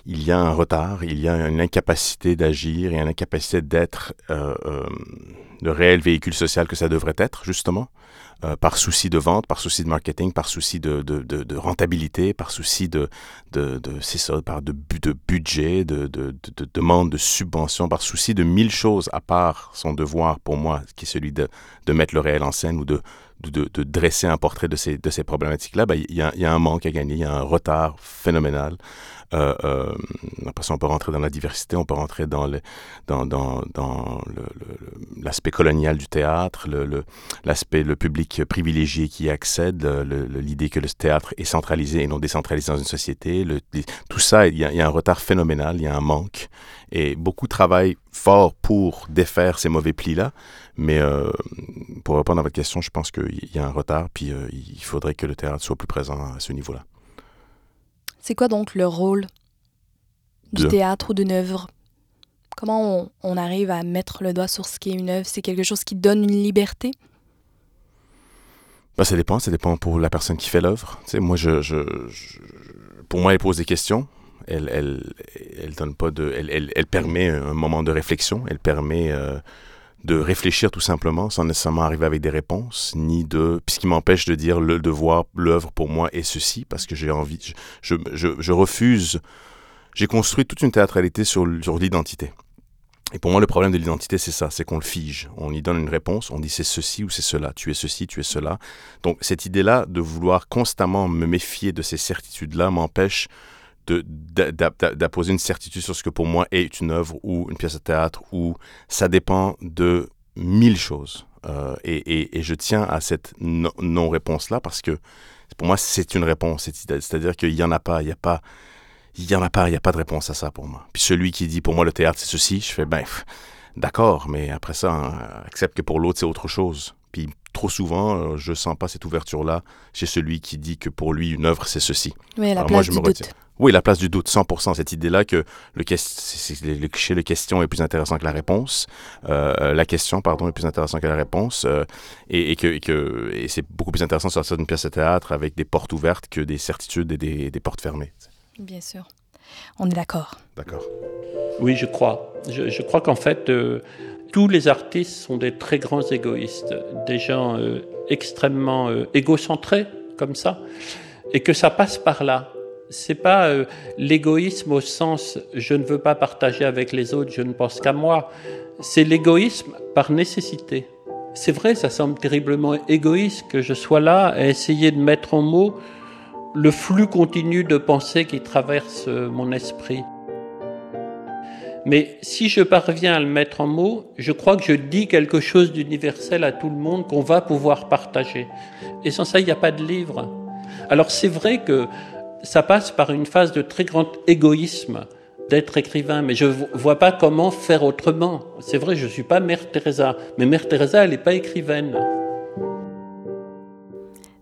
il y a un retard, il y a une incapacité d'agir et une incapacité d'être euh, euh, le réel véhicule social que ça devrait être, justement, euh, par souci de vente, par souci de marketing, par souci de, rentabilité, par souci de, de, ça, par de, budget, de, de, de, demande de subvention, par souci de mille choses à part son devoir pour moi, qui est celui de mettre le réel en scène ou de, de, dresser un portrait de ces, de ces problématiques-là, ben, il y, a, y, a, un manque à gagner, il y a un retard phénoménal. Euh, euh, après ça, on peut rentrer dans la diversité, on peut rentrer dans l'aspect dans, le, colonial du théâtre, l'aspect, le, public privilégié qui y accède, l'idée que le théâtre est centralisé et non décentralisé dans une société. tout ça, y, il y, a, un retard phénoménal, il y a un manque. Et beaucoup travaillent fort pour défaire ces mauvais plis-là. Mais euh, pour répondre à votre question, je pense qu'il y a un retard, puis euh, il faudrait que le théâtre soit plus présent à ce niveau-là. C'est quoi donc le rôle du théâtre ou d'une œuvre? Comment on, on, arrive à mettre le doigt sur ce qui est une œuvre? C'est quelque chose qui donne une liberté? Ben, Ça dépend, ça dépend pour la personne qui fait l'œuvre. Moi, je, je, je, pour moi, elle pose des questions. Elle, elle, elle donne pas de, elle, elle, permet un moment de réflexion. Elle permet euh, de réfléchir tout simplement sans nécessairement arriver avec des réponses, ni de... Ce qui m'empêche de dire le devoir, l'œuvre pour moi est ceci, parce que j'ai envie... Je, je, je, refuse... J'ai construit toute une théâtralité sur, sur l'identité. Et pour moi, le problème de l'identité, c'est ça, c'est qu'on le fige. On y donne une réponse, on dit c'est ceci ou c'est cela, tu es ceci, tu es cela. Donc cette idée-là de vouloir constamment me méfier de ces certitudes-là m'empêche d'apposer une certitude sur ce que pour moi est une œuvre ou une pièce de théâtre, ou ça dépend de mille choses. Euh, et, et, et, je tiens à cette non-réponse-là parce que pour moi, c'est une réponse. C'est-à-dire qu'il n'y en a pas, il n'y a pas, il y en a pas, il n'y a pas de réponse à ça pour moi. Puis celui qui dit pour moi le théâtre c'est ceci, je fais ben d'accord, mais après ça, hein, accepte que pour l'autre c'est autre chose. Puis trop souvent, euh, je sens pas cette ouverture-là chez celui qui dit que pour lui une œuvre c'est ceci. Oui, la Alors place moi, je me retiens. Oui, la place du doute, 100%. Cette idée-là que le, le question est plus intéressant que la réponse, euh, la question, pardon, est plus intéressant que la réponse, euh, et, et, que, et, que et c'est beaucoup plus intéressant de sortir d'une pièce de théâtre avec des portes ouvertes que des certitudes et des, des portes fermées. Bien sûr. On est d'accord. D'accord. Oui, je crois. Je, je crois qu'en fait, euh, tous les artistes sont des très grands égoïstes, des gens euh, extrêmement euh, égocentrés, comme ça, et que ça passe par là c'est pas euh, l'égoïsme au sens je ne veux pas partager avec les autres, je ne pense qu'à moi. C'est l'égoïsme par nécessité. C'est vrai, ça semble terriblement égoïste que je sois là à essayer de mettre en mots le flux continu de pensées qui traverse euh, mon esprit. Mais si je parviens à le mettre en mots, je crois que je dis quelque chose d'universel à tout le monde qu'on va pouvoir partager. Et sans ça, il n'y a pas de livre. Alors c'est vrai que ça passe par une phase de très grand égoïsme d'être écrivain, mais je vois pas comment faire autrement. C'est vrai, je suis pas Mère Teresa, mais Mère Teresa, elle n'est pas écrivaine.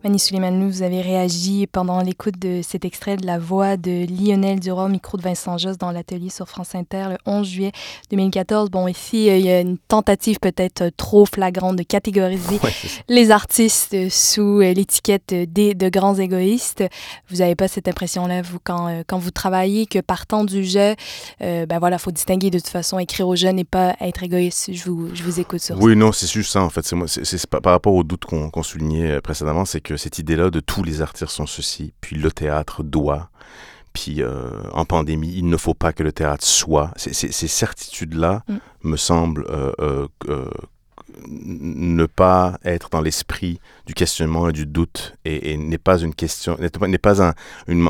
Mani Suleiman, vous avez réagi pendant l'écoute de cet extrait de la voix de Lionel Duroy, micro de Vincent Josse dans l'atelier sur France Inter le 11 juillet 2014. Bon, ici, euh, il y a une tentative peut-être trop flagrante de catégoriser ouais, les artistes sous euh, l'étiquette des, de grands égoïstes. Vous n'avez pas cette impression-là, vous, quand, euh, quand vous travaillez, que partant du jeu, euh, ben voilà, faut distinguer de toute façon, écrire aux jeunes et pas être égoïste. Je vous, je vous écoute sur oui, ça. non, c'est juste ça, en fait. C'est par rapport au doute qu'on qu soulignait précédemment, c'est que cette idée-là de tous les artistes sont ceci, puis le théâtre doit, puis euh, en pandémie, il ne faut pas que le théâtre soit. Ces, ces certitudes-là mm. me semblent euh, euh, ne pas être dans l'esprit du questionnement et du doute et, et n'est pas une question, n'est pas un, une,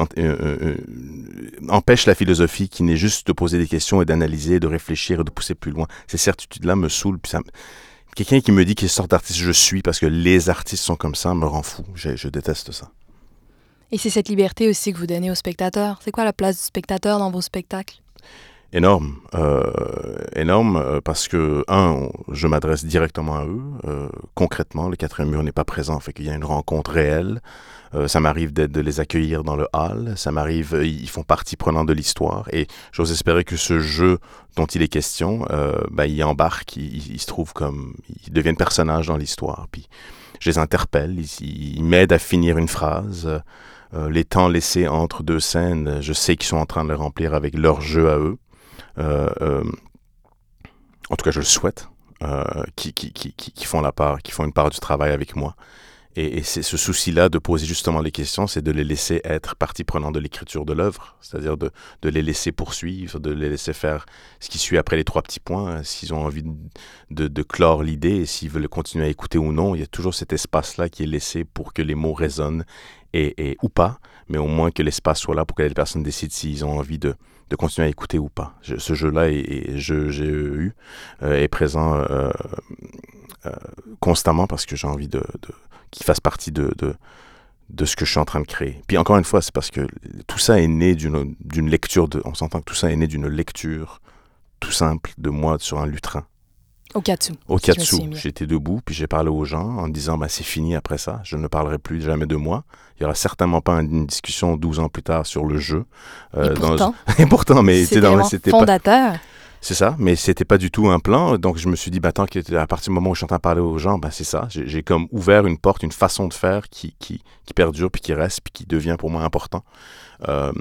empêche la philosophie qui n'est juste de poser des questions et d'analyser, de réfléchir et de pousser plus loin. Ces certitudes-là me saoulent, puis ça Quelqu'un qui me dit quelle sorte d'artiste je suis parce que les artistes sont comme ça me rend fou. Je, déteste ça. Et c'est cette liberté aussi que vous donnez aux spectateurs. C'est quoi la place du spectateur dans vos spectacles? Énorme, euh, énorme euh, parce que, un, je m'adresse directement à eux, euh, concrètement, le quatrième mur n'est pas présent, fait qu'il y a une rencontre réelle. Euh, ça m'arrive de, de les accueillir dans le hall, ça m'arrive, euh, ils font partie prenante de l'histoire et j'ose espérer que ce jeu dont il est question, euh, ben, il embarque, il, il, se trouve comme, ils deviennent personnages dans l'histoire, puis je les interpelle, ils, ils m'aident à finir une phrase. Les temps laissés entre deux scènes, je sais qu'ils sont en train de les remplir avec leur jeu à eux. Euh, euh, en tout cas, je le souhaite, euh, qui, qui, qui, qui, font la part, qui font une part du travail avec moi. Et, c'est ce souci-là de poser justement les questions, c'est de les laisser être partie prenante de l'écriture de l'œuvre, c'est-à-dire de, de, les laisser poursuivre, de les laisser faire ce qui suit après les trois petits points, s'ils ont envie de, de, de clore l'idée, s'ils veulent continuer à écouter ou non, il y a toujours cet espace-là qui est laissé pour que les mots résonnent et, et ou pas, mais au moins que l'espace soit là pour que les personnes décident s'ils ont envie de, de continuer à écouter ou pas. Je, ce jeu-là, et, je, j'ai eu, euh, est présent euh, euh, constamment parce que j'ai envie de, qu'il fasse partie de, de, ce que je suis en train de créer. Puis encore une fois, c'est parce que tout ça est né d'une, d'une lecture, on s'entend que tout ça est né d'une lecture tout simple de moi sur un lutrin. Au Katsu. Au Katsu. J'étais debout, puis j'ai parlé aux gens en disant bah, c'est fini après ça, je ne parlerai plus jamais de moi. Il n'y aura certainement pas une discussion 12 ans plus tard sur le jeu. Euh, Et pourtant, dans... Et pourtant mais c'était, fondateur. Pas... C'est ça, mais c'était pas du tout un plan. Donc je me suis dit, bah, tant qu'à partir du moment où je suis en train de parler aux gens, bah, c'est ça. J'ai, comme ouvert une porte, une façon de faire qui, qui, qui perdure, puis qui reste, puis qui devient pour moi important. Euh...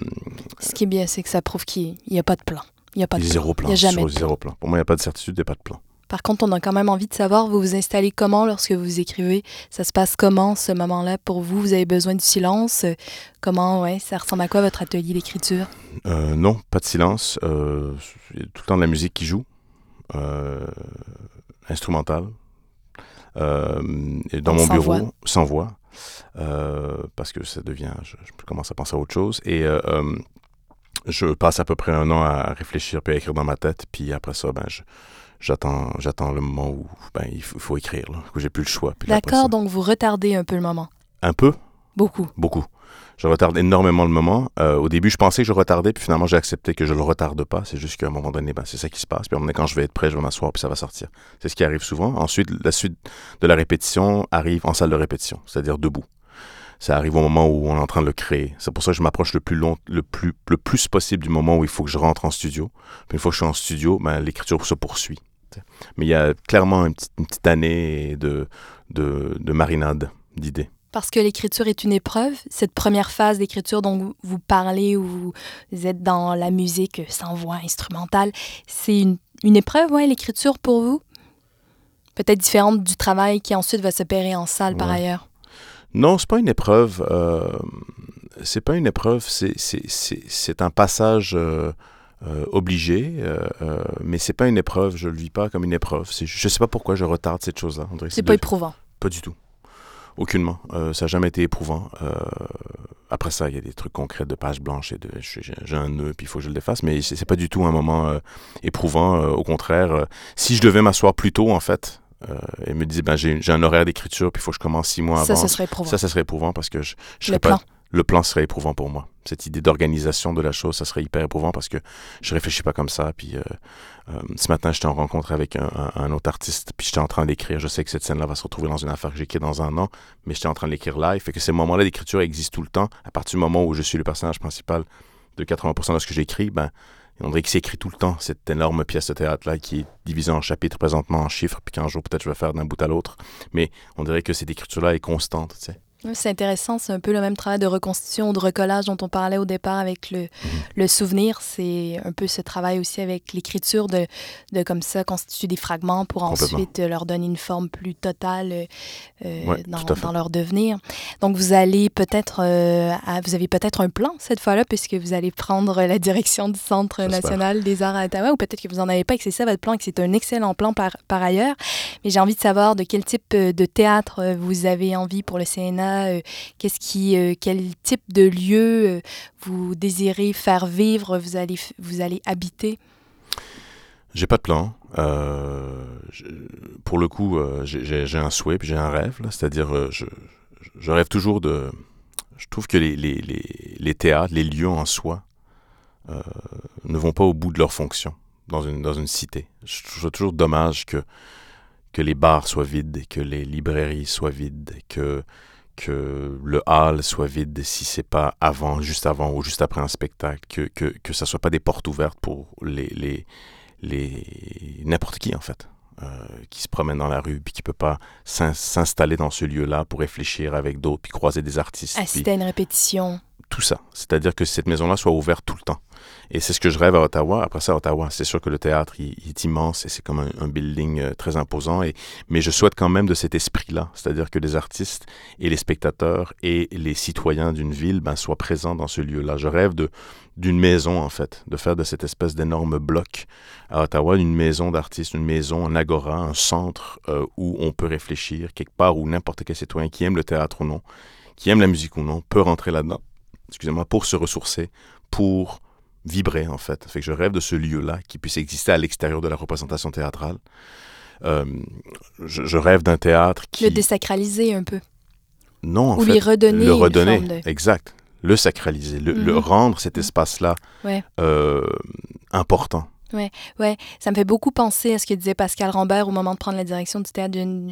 Ce qui est bien, c'est que ça prouve qu'il n'y a pas de plan. Il n'y a pas de zéro plan. Il y a jamais de plan. zéro plan. Pour moi, il n'y a pas de certitude et pas de plan. Par contre, on a quand même envie de savoir, vous vous installez comment lorsque vous écrivez? Ça se passe comment ce moment-là pour vous? Vous avez besoin du silence? Comment, ouais, ça ressemble à quoi votre atelier d'écriture? Euh, Non, pas de silence. Euh, tout le temps de la musique qui joue, euh, instrumentale. Euh, et dans mon sans bureau, voix. sans voix, parce que ça devient, je, je, commence à penser à autre chose. Et je passe à peu près un an à réfléchir puis à écrire dans ma tête. Puis après ça, ben, je j'attends j'attends le moment où ben, il faut, faut écrire, là, que j'ai plus le choix. D'accord, donc vous retardez un peu le moment. Un peu Beaucoup. Beaucoup. Je retarde énormément le moment. Euh, au début, je pensais que je retardais, puis finalement, j'ai accepté que je le retarde pas. C'est juste qu'à un moment donné, ben, c'est ça qui se passe. Puis à un moment donné, quand je vais être prêt, je vais m'asseoir, puis ça va sortir. C'est ce qui arrive souvent. Ensuite, la suite de la répétition arrive en salle de répétition, c'est-à-dire debout. Ça arrive au moment où on est en train de le créer. C'est pour ça que je m'approche le plus long, le plus, le plus possible du moment où il faut que je rentre en studio. Puis une fois que je suis en studio, ben, l'écriture se poursuit. Mais il y a clairement une petite, une petite année de, de, de marinade d'idées. Parce que l'écriture est une épreuve, cette première phase d'écriture dont vous parlez, où vous êtes dans la musique sans voix instrumentale, c'est une, une épreuve, ouais, l'écriture pour vous? Peut-être différente du travail qui ensuite va s'opérer en salle ouais. par ailleurs. Non, c'est pas une épreuve. Euh, c'est pas une épreuve, c'est un passage. Euh, euh, obligé, euh, euh, mais c'est pas une épreuve, je le vis pas comme une épreuve. Je sais pas pourquoi je retarde cette chose-là. C'est pas de... éprouvant. Pas du tout. Aucunement. Ça n'a jamais été éprouvant. Après ça, il y a des trucs concrets de page blanche et de j'ai un nœud puis il faut que je le défasse, mais c'est pas du tout un moment éprouvant. au contraire, si je devais m'asseoir plus tôt, en fait, euh, et me dire ben j'ai un horaire d'écriture puis il faut que je commence six mois ça, avant. Ça, serait éprouvant. Ça, ça serait éprouvant parce que je, je serais pas le plan serait éprouvant pour moi. Cette idée d'organisation de la chose, ça serait hyper éprouvant parce que je réfléchis pas comme ça. Puis euh, euh, ce matin, j'étais en rencontre avec un, autre artiste, puis j'étais en train d'écrire. Je sais que cette scène-là va se retrouver dans une affaire que j'écris dans un an, mais j'étais en train de l'écrire live. Fait que ces moments-là d'écriture existent tout le temps. À partir du moment où je suis le personnage principal de 80% de ce que j'écris, ben on dirait que c'est écrit tout le temps, cette énorme pièce de théâtre-là qui est divisée en chapitres, présentement en chiffres, puis qu'un jour peut-être je vais faire d'un bout à l'autre. Mais on dirait que cette écriture-là est constante, tu sais. C'est intéressant, c'est un peu le même travail de reconstitution, de recollage dont on parlait au départ avec le, le souvenir. C'est un peu ce travail aussi avec l'écriture de, de comme ça constituer des fragments pour ensuite leur donner une forme plus totale euh, ouais, dans, dans, leur devenir. Donc vous allez peut-être, euh, vous avez peut-être un plan cette fois-là puisque vous allez prendre la direction du Centre national des arts à Ottawa ou peut-être que vous n'en avez pas et que c'est ça votre plan et que c'est un excellent plan par, par ailleurs. Mais j'ai envie de savoir de quel type de théâtre vous avez envie pour le CNA euh, qu'est-ce qui, euh, quel type de lieu euh, vous désirez faire vivre, vous allez, vous allez habiter? J'ai pas de plan. pour le coup, j'ai un souhait puis j'ai un rêve, c'est-à-dire je, rêve toujours de Je trouve que les, théâtres, les lieux en soi, ne vont pas au bout de leur fonction dans une, dans une cité. Je trouve toujours dommage que, que les bars soient vides, que les librairies soient vides, que, que le hall soit vide si c'est pas avant, juste avant ou juste après un spectacle, que, que, que ça soit pas des portes ouvertes pour les, les, les n'importe qui en fait. Euh, qui se promène dans la rue puis qui peut pas s'installer dans ce lieu-là pour réfléchir avec d'autres puis croiser des artistes. Assister à une répétition. Tout ça. C'est-à-dire que cette maison-là soit ouverte tout le temps. Et c'est ce que je rêve à Ottawa. Après ça, Ottawa, c'est sûr que le théâtre il, est immense et c'est comme un, building euh, très imposant. Et, mais je souhaite quand même de cet esprit-là. C'est-à-dire que les artistes et les spectateurs et les citoyens d'une ville ben, soient présents dans ce lieu-là. Je rêve de d'une maison, en fait, de faire de cette espèce d'énorme bloc à Ottawa une maison d'artistes, une maison, un agora, un centre euh, où on peut réfléchir, quelque part où n'importe quel citoyen qui aime le théâtre ou non, qui aime la musique ou non, peut rentrer là-dedans, excusez-moi, pour se ressourcer, pour vibrer en fait. Fait que je rêve de ce lieu-là qui puisse exister à l'extérieur de la représentation théâtrale. Euh, je, rêve d'un théâtre qui... Le désacraliser un peu. Non, en Ou fait. lui redonner Le redonner, une forme de... exact. Le sacraliser, le, le Mhm. rendre cet espace-là Ouais. euh, important. Ouais, ouais, ça me fait beaucoup penser à ce que disait Pascal Rambert au moment de prendre la direction du théâtre de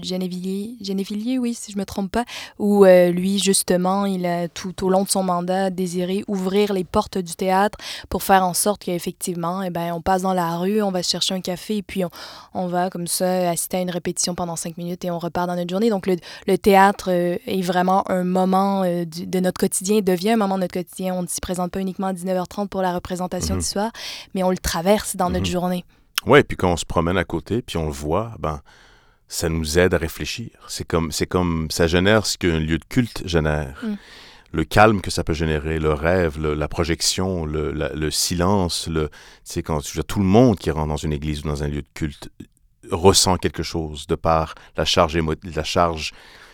Genevilliers, oui, si je me trompe pas, où euh, lui, justement, il a tout au long de son mandat désiré ouvrir les portes du théâtre pour faire en sorte qu'effectivement, eh ben, on passe dans la rue, on va chercher un café et puis on, on va comme ça assister à une répétition pendant cinq minutes et on repart dans notre journée. Donc le, le théâtre euh, est vraiment un moment euh, du- de notre quotidien, devient un moment de notre quotidien. On ne s'y présente pas uniquement à 19h30 pour la représentation Mhm. du soir, mais on le traverse dans notre Mhm. journée. Ouais, puis quand on se promène à côté, puis on le voit, ben, ça nous aide à réfléchir. C'est comme, c'est comme, ça génère ce qu'un lieu de culte génère. Mm. Le calme que ça peut générer, le rêve, le- la projection, le, la- le silence, le, tu sais, quand dire, tout le monde qui rentre dans une église ou dans un lieu de culte ressent quelque chose de par la charge la charge,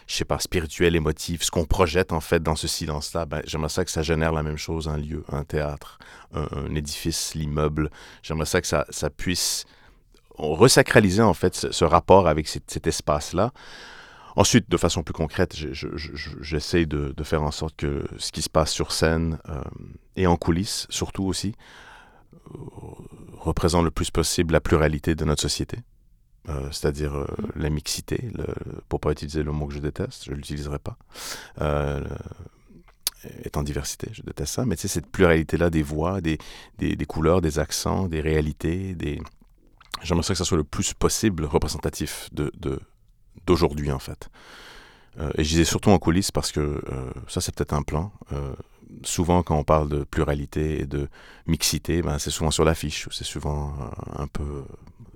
je sais pas, spirituelle, émotive, ce qu'on projette en fait dans ce silence-là. Ben, j'aimerais ça que ça génère la même chose, un lieu, un théâtre, un, édifice, l'immeuble. J'aimerais ça que ça, puisse resacraliser en fait ce, rapport avec cet, espace-là. Ensuite, de façon plus concrète, je- je- je- j'essaie de, de faire en sorte que ce qui se passe sur scène euh, et en coulisses, surtout aussi, euh, représente le plus possible la pluralité de notre société. Euh, c'est-à-dire euh, la mixité, le, pour pas utiliser le mot que je déteste, je l'utiliserai pas. Euh, en diversité, je déteste ça, mais tu sais, cette pluralité-là des voix, des, des, couleurs, des accents, des réalités, des... J'aimerais que ça soit le plus possible représentatif de, de, d'aujourd'hui, en fait. Euh, et je disais surtout en coulisses parce que ça, c'est peut-être un plan. Souvent, quand on parle de pluralité et de mixité, ben, c'est souvent sur l'affiche, c'est souvent un peu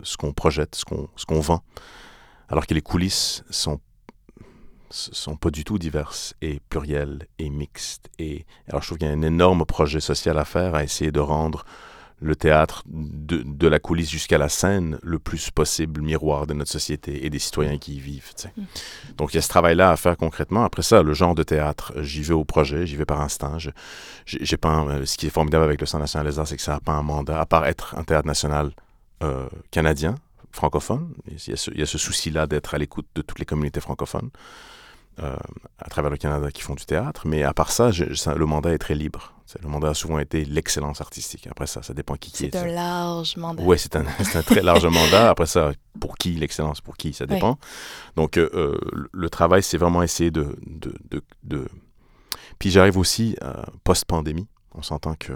ce qu'on projette, ce qu'on, ce qu'on vend. Alors que les coulisses sont sont pas du tout diverses et plurielles et mixtes. Et alors je trouve qu'il y a un énorme projet social à faire à essayer de rendre le théâtre de, de la coulisse jusqu'à la scène le plus possible miroir de notre société et des citoyens qui y vivent. sais. Donc il y a ce travail-là à faire concrètement. Après ça, le genre de théâtre, j'y vais au projet, j'y vais par instinct. Je- J'ai pas un- ce qui est formidable avec le Centre national des arts, c'est que ça n'a pas un mandat, à part être un théâtre national euh, canadien, francophone. Il y a ce, souci-là d'être à l'écoute de toutes les communautés francophones euh, à travers le Canada qui font du théâtre. Mais à part ça, je- ça- le mandat est très libre. Le mandat a souvent été l'excellence artistique. Après ça, ça dépend qui qui est. C'est un large mandat. Oui, c'est un, très large mandat. Après ça, pour qui l'excellence, pour qui, ça Oui. dépend. Donc, euh, euh, le- travail, c'est vraiment essayer de... de, de, de- Puis j'arrive aussi post-pandémie. On s'entend que...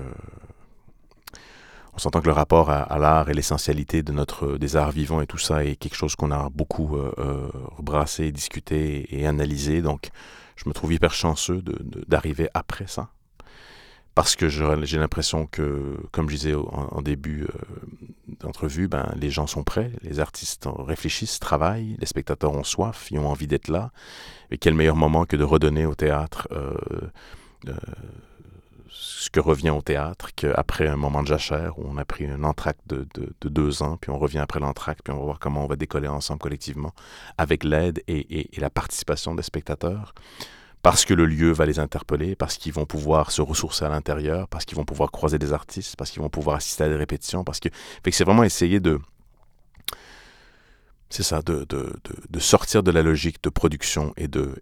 On s'entend que le rapport à, à l'art et l'essentialité de notre, des arts vivants et tout ça est quelque chose qu'on a beaucoup euh, euh, rebrassé, discuté et analysé. Donc, je me trouve hyper chanceux d'arriver après ça. Parce que j'ai l'impression que, comme je disais en, en début euh, d'entrevue, ben, les gens sont prêts, les artistes en réfléchissent, travaillent, les spectateurs ont soif, ils ont envie d'être là. Et quel meilleur moment que de redonner au théâtre euh, euh, ce que revient au théâtre qu'après un moment de jachère où on a pris un entracte de, de- de deux ans, puis on revient après l'entracte, puis on va voir comment on va décoller ensemble collectivement avec l'aide et, et- la participation des spectateurs parce que le lieu va les interpeller, parce qu'ils vont pouvoir se ressourcer à l'intérieur, parce qu'ils vont pouvoir croiser des artistes, parce qu'ils vont pouvoir assister à des répétitions, parce que, c'est vraiment essayer de, c'est ça, de, de, de, sortir de la logique de production et de,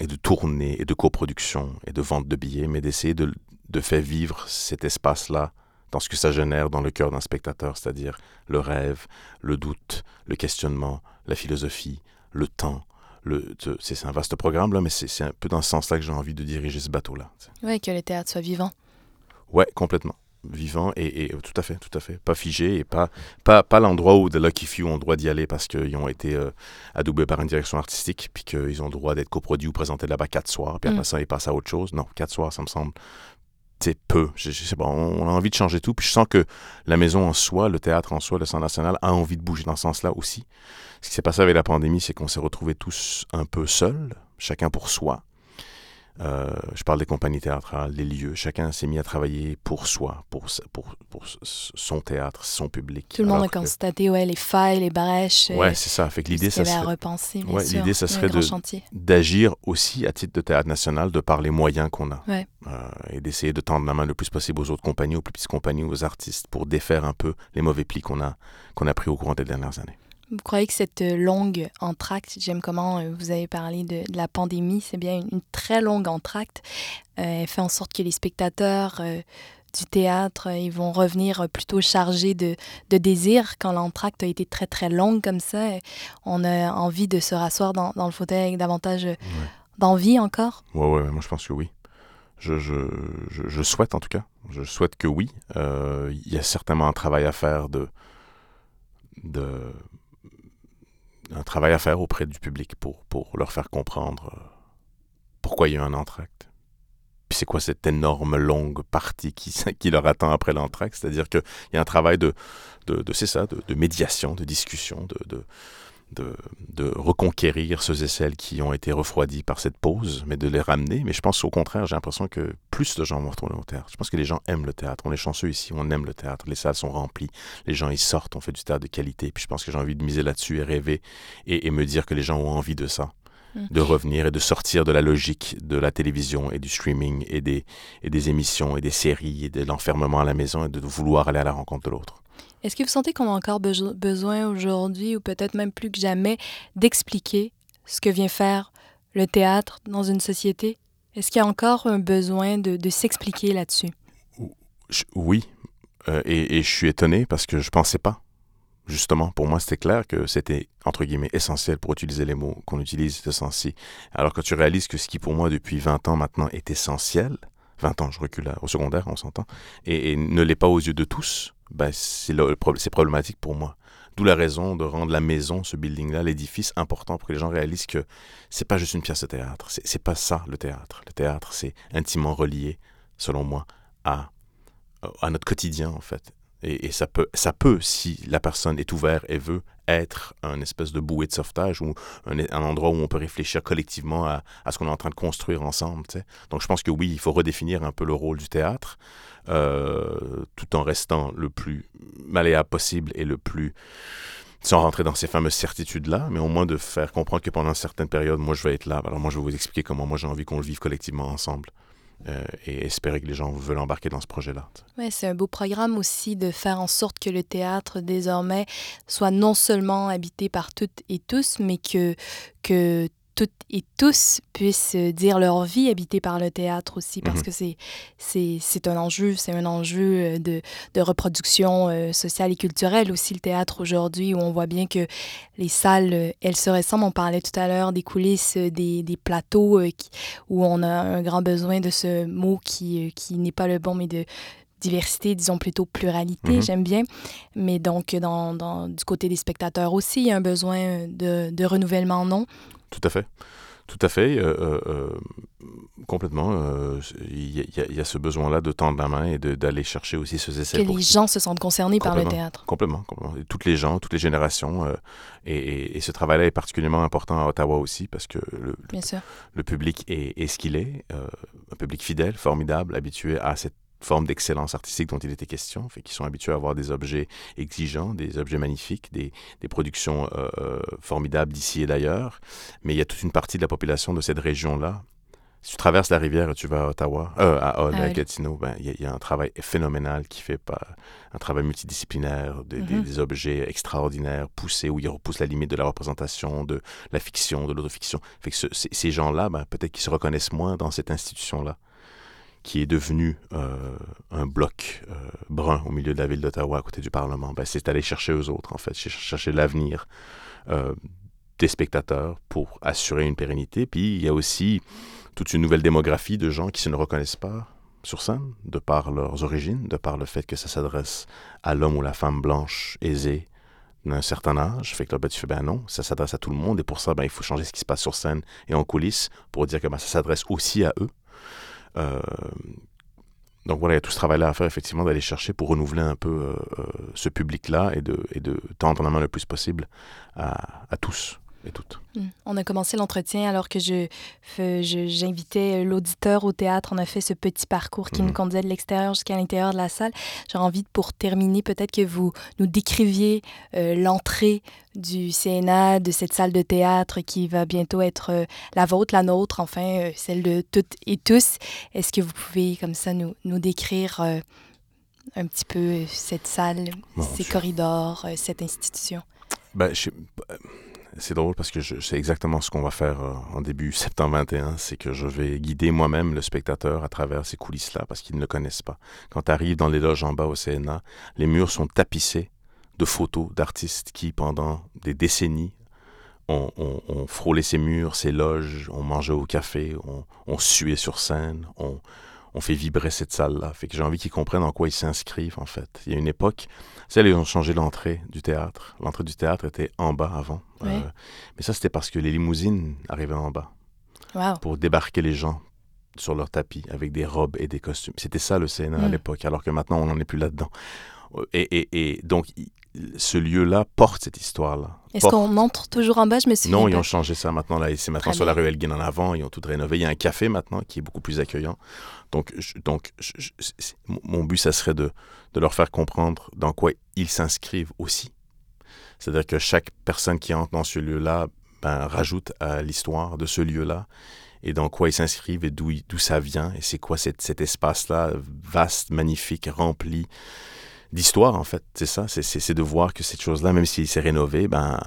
et de tournée et de coproduction et de vente de billets, mais d'essayer de, de faire vivre cet espace-là dans ce que ça génère dans le cœur d'un spectateur, c'est-à-dire le rêve, le doute, le questionnement, la philosophie, le temps. Le, c'est un vaste programme, là, mais c'est un peu dans ce sens-là que j'ai envie de diriger ce bateau-là. Oui, que le théâtre soit vivant. Ouais, complètement vivant et, tout à fait, tout à fait, pas figé et pas pas, pas l'endroit où The Lucky Few ont le droit d'y aller parce qu'ils ont été euh, adoubés par une direction artistique puis qu'ils ont le droit d'être coproduits ou présentés là-bas quatre soirs puis après mm. ça ils passent à autre chose. Non, quatre soirs ça me semble c'est peu. Je, sais pas, on a envie de changer tout puis je sens que la maison en soi, le théâtre en soi, le Centre national a envie de bouger dans ce sens-là aussi. Ce qui s'est passé avec la pandémie, c'est qu'on s'est retrouvés tous un peu seuls, chacun pour soi. Euh, je parle des compagnies théâtrales, des lieux. Chacun s'est mis à travailler pour soi, pour, pour, pour son théâtre, son public. Tout le monde a constaté ouais, les failles, les brèches. Ouais, c'est ça. Fait que l'idée, ça serait, à repenser, ouais, l'idée, ça serait d'agir aussi à titre de théâtre national, de par les moyens qu'on a. Ouais. Euh, et d'essayer de tendre la main le plus possible aux autres compagnies, aux plus petites compagnies, aux artistes, pour défaire un peu les mauvais plis qu'on a, qu'on a pris au courant des dernières années. Vous croyez que cette euh, longue entracte, j'aime comment euh, vous avez parlé de, la pandémie, c'est bien une, très longue entracte, euh, elle fait en sorte que les spectateurs du théâtre, ils vont revenir plutôt chargés de, de désir quand l'entracte a été très très longue comme ça. On a envie de se rasseoir dans, dans le fauteuil avec davantage d'envie encore? Oui, ouais, moi je pense que oui. Je, je, je, souhaite en tout cas. Je souhaite que oui. Il y a certainement un travail à faire de, de un travail à faire auprès du public pour, pour leur faire comprendre euh, pourquoi il y a un entracte. Puis c'est quoi cette énorme longue partie qui, qui leur attend après l'entracte? C'est-à-dire qu'il y a un travail de, de, c'est ça, de, médiation, de discussion, de, de, reconquérir ceux et celles qui ont été refroidis par cette pause, mais de les ramener. Mais je pense au contraire, j'ai l'impression que plus de gens vont retourner au théâtre. Je pense que les gens aiment le théâtre. On est chanceux ici, on aime le théâtre. Les salles sont remplies, les gens y sortent, on fait du théâtre de qualité. Puis je pense que j'ai envie de miser là-dessus et rêver et, me dire que les gens ont envie de ça. De revenir et de sortir de la logique de la télévision et du streaming et des, et des émissions et des séries et de l'enfermement à la maison et de vouloir aller à la rencontre de l'autre. Est-ce que vous sentez qu'on a encore besoin aujourd'hui, ou peut-être même plus que jamais, d'expliquer ce que vient faire le théâtre dans une société? Est-ce qu'il y a encore un besoin de, s'expliquer là-dessus? Oui, euh, et, je suis étonné parce que je ne pensais pas. Justement, pour moi, c'était clair que c'était, entre guillemets, essentiel pour utiliser les mots qu'on utilise de sens-ci. Alors que tu réalises que ce qui, pour moi, depuis 20 ans maintenant, est essentiel, 20 ans, je recule au secondaire, on s'entend, et ne l'est pas aux yeux de tous, ben, c'est problématique pour moi. D'où la raison de rendre la maison, ce building-là, l'édifice important pour que les gens réalisent que c'est pas juste une pièce de théâtre. C'est pas ça le théâtre. Le théâtre, c'est intimement relié, selon moi, à, à notre quotidien en fait. Et, ça, peut, ça peut, si la personne est ouverte et veut être un espèce de bouée de sauvetage ou un, endroit où on peut réfléchir collectivement à, ce qu'on est en train de construire ensemble. Donc je pense que oui, il faut redéfinir un peu le rôle du théâtre, euh, tout en restant le plus malléable possible et le plus sans rentrer dans ces fameuses certitudes-là, mais au moins de faire comprendre que pendant certaines périodes, moi, je vais être là. Alors moi, je vais vous expliquer comment moi, j'ai envie qu'on le vive collectivement ensemble. Euh, et espérer que les gens veulent embarquer dans ce projet-là. Oui, c'est un beau programme aussi de faire en sorte que le théâtre désormais soit non seulement habité par toutes et tous, mais que, que toutes et tous puissent dire leur vie habitée par le théâtre aussi, parce mhm. que c'est, c'est, un enjeu, c'est un enjeu euh, de, de reproduction euh, sociale et culturelle aussi, le théâtre aujourd'hui, où on voit bien que les salles, euh, elles se ressemblent. On parlait tout à l'heure des coulisses, des, des plateaux, où on a un grand besoin de ce mot qui, qui n'est pas le bon, mais de diversité, disons plutôt pluralité, mhm. j'aime bien. Mais donc, dans, dans, du côté des spectateurs aussi, il y a un besoin de, de renouvellement, non? Tout à fait. Tout à fait. Euh, euh, euh, complètement. Il y, a ce besoin-là de tendre la main et d'aller chercher aussi ce essais. Que les gens se sentent concernés par le théâtre. Complètement. complètement. toutes les gens, toutes les générations. Et, ce travail-là est particulièrement important à Ottawa aussi parce que le, le, public est, est ce qu'il est. un public fidèle, formidable, habitué à cette forme d'excellence artistique dont il était question, fait qu'ils sont habitués à avoir des objets exigeants, des objets magnifiques, des, des productions euh, formidables d'ici et d'ailleurs. Mais il y a toute une partie de la population de cette région-là, Si tu traverses la rivière et tu vas à Ottawa, euh, à Hull, À à. Gatineau, ben, il y, a- il y a un travail phénoménal qui fait pas un travail multidisciplinaire, des, Mhm. des objets extraordinaires, poussés, où ils repoussent la limite de la représentation, de la fiction, de l'autofiction. Fait que ce- ces- ces gens-là, ben, peut-être qu'ils se reconnaissent moins dans cette institution-là, qui est devenue euh, un bloc euh, brun au milieu de la ville d'Ottawa, à côté du Parlement. Ben, c'est aller chercher eux autres, en fait, cher- chercher l'avenir euh, des spectateurs pour assurer une pérennité. Puis il y a aussi toute une nouvelle démographie de gens qui se ne reconnaissent pas sur scène, de par leurs origines, de par le fait que ça s'adresse à l'homme ou la femme blanche aisée d'un certain âge. Fait que là, ben, tu fais, ben non, ça s'adresse à tout le monde, et pour ça, ben, il faut changer ce qui se passe sur scène et en coulisses pour dire que ben, ça s'adresse aussi à eux. Euh, donc voilà, il y a tout ce travail-là à faire, effectivement, d'aller chercher pour renouveler un peu euh, euh, ce public-là et de, et de tendre la main le plus possible à tous et toutes. Mm. On a commencé l'entretien alors que je, j'invitais l'auditeur au théâtre. On a fait ce petit parcours qui nous conduisait de l'extérieur jusqu'à l'intérieur de la salle. J'aurais envie, de, pour terminer, peut-être que vous nous décriviez euh, l'entrée du CNA, de cette salle de théâtre qui va bientôt être euh, la vôtre, la nôtre, enfin, euh, celle de toutes et tous. Est-ce que vous pouvez, comme ça, nous, nous décrire euh, un petit peu euh, cette salle, ces corridors, euh, cette institution? Ben, je- euh, c'est drôle parce que je sais exactement ce qu'on va faire euh, en début septembre 21, c'est que je vais guider moi-même le spectateur à travers ces coulisses-là parce qu'ils ne le connaissent pas. Quand tu arrives dans les loges en bas au CNA, les murs sont tapissés de photos d'artistes qui, pendant des décennies, ont, ont- ont frôlé ces murs, ces loges, ont mangé au café, ont, ont sué sur scène, ont fait vibrer cette salle-là. Fait que j'ai envie qu'ils comprennent en quoi ils s'inscrivent, en fait. Il y a une époque, tu sais, ils ont changé l'entrée du théâtre. L'entrée du théâtre était en bas avant. Euh, mais ça, c'était parce que les limousines arrivaient en bas Wow. pour débarquer les gens sur leur tapis avec des robes et des costumes. C'était ça le CNA à Mm. l'époque, alors que maintenant, on n'en est plus là-dedans. Et, et- et donc, ce lieu-là porte cette histoire-là. Est-ce qu'on entre toujours en bas? Je me souviens non, ils ont changé ça maintenant. Là, c'est maintenant Très sur la rue Elgin en avant. Ils ont tout rénové. Il y a un café maintenant qui est beaucoup plus accueillant. Donc, je- donc je- je- c'est- mon- mon but, ça serait de, de leur faire comprendre dans quoi ils s'inscrivent aussi. C'est-à-dire que chaque personne qui entre dans ce lieu-là ben, rajoute à l'histoire de ce lieu-là et dans quoi ils s'inscrivent et d'où ça vient et c'est quoi cet espace-là vaste, magnifique, rempli d'histoire en fait. C'est ça, c'est- de voir que cette chose-là, même s'il s'est rénové, ben,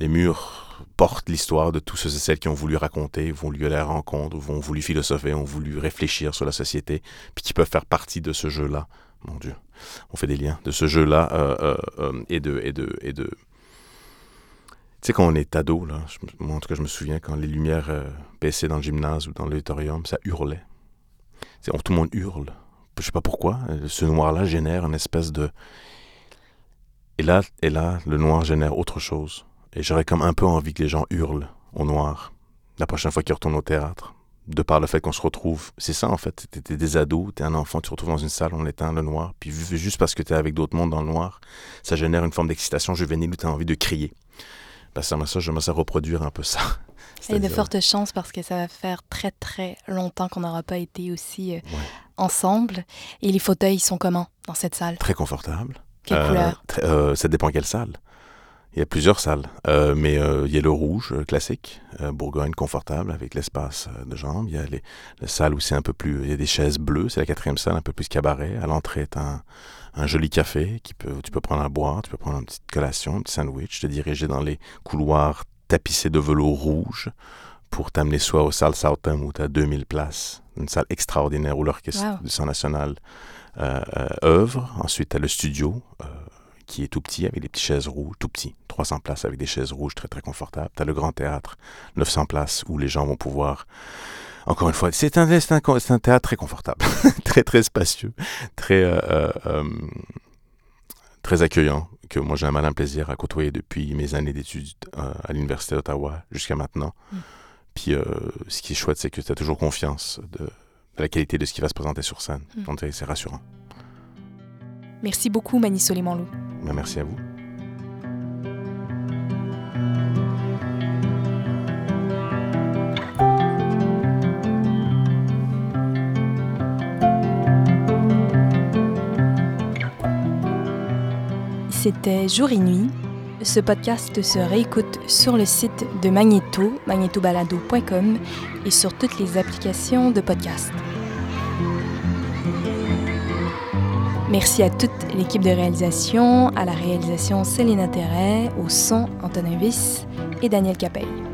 les murs portent l'histoire de tous ceux et celles qui ont voulu raconter, ont voulu à la rencontre, ont voulu philosopher, ont voulu réfléchir sur la société, puis qui peuvent faire partie de ce jeu-là. Mon Dieu, on fait des liens de ce jeu-là euh, euh, euh, et de et de et de. Tu sais, quand on est ado, là, je moi en tout cas, je me souviens quand les lumières baissaient dans le gymnase ou dans l'auditorium, ça hurlait. C'est- on- tout le monde hurle. Je sais pas pourquoi. Ce noir-là génère une espèce de. Et là, et là, le noir génère autre chose. Et j'aurais comme un peu envie que les gens hurlent au noir la prochaine fois qu'ils retournent au théâtre. De par le fait qu'on se retrouve. C'est ça, en fait. T'es des ados, t'es un enfant, tu te retrouves dans une salle, on éteint le noir. Puis juste parce que t'es avec d'autres mondes dans le noir, ça génère une forme d'excitation juvénile où t'as envie de crier. Parce que ça, j'aimerais ça reproduire un peu ça. Il y a de fortes chances parce que ça va faire très très longtemps qu'on n'aura pas été aussi euh, ensemble. Et les fauteuils ils sont comment dans cette salle? Très confortable. Quelle Euh, couleur? euh, Ça dépend quelle salle. Il y a plusieurs salles, Euh, mais euh, il y a le rouge euh, classique, euh, Bourgogne confortable avec l'espace de jambes. Il y a les, les salles où c'est un peu plus, il y a des chaises bleues, c'est la quatrième salle, un peu plus cabaret. À l'entrée est un, un joli café qui peut, où tu peux prendre à boire, tu peux prendre une petite collation, un petit sandwich, te diriger dans les couloirs tapissés de velours rouge pour t'amener soit aux salles Southam où tu as 2000 places, une salle extraordinaire où l'orchestre Wow. du Centre national œuvre. Ensuite, tu as le studio qui est tout petit avec des petites chaises rouges, tout petit, 300 places avec des chaises rouges très très confortables. Tu as le grand théâtre, 900 places où les gens vont pouvoir. Encore une fois, c'est un, un, un théâtre très confortable, très très spacieux, très, euh, euh, euh, très accueillant, que moi j'ai un malin plaisir à côtoyer depuis mes années d'études euh, à l'Université d'Ottawa jusqu'à maintenant. Mm. Puis ce qui est chouette, c'est que tu as toujours confiance de, de la qualité de ce qui va se présenter sur scène. Mm. Donc c'est rassurant. Merci beaucoup, Mani Soleimanlou. Ben, merci à vous. C'était Jour et Nuit, ce podcast se réécoute sur le site de Magneto, magnetobalado.com et sur toutes les applications de podcast. Merci à toute l'équipe de réalisation, à la réalisation Céline Terret, au son Antonin Viss et Daniel Capeille.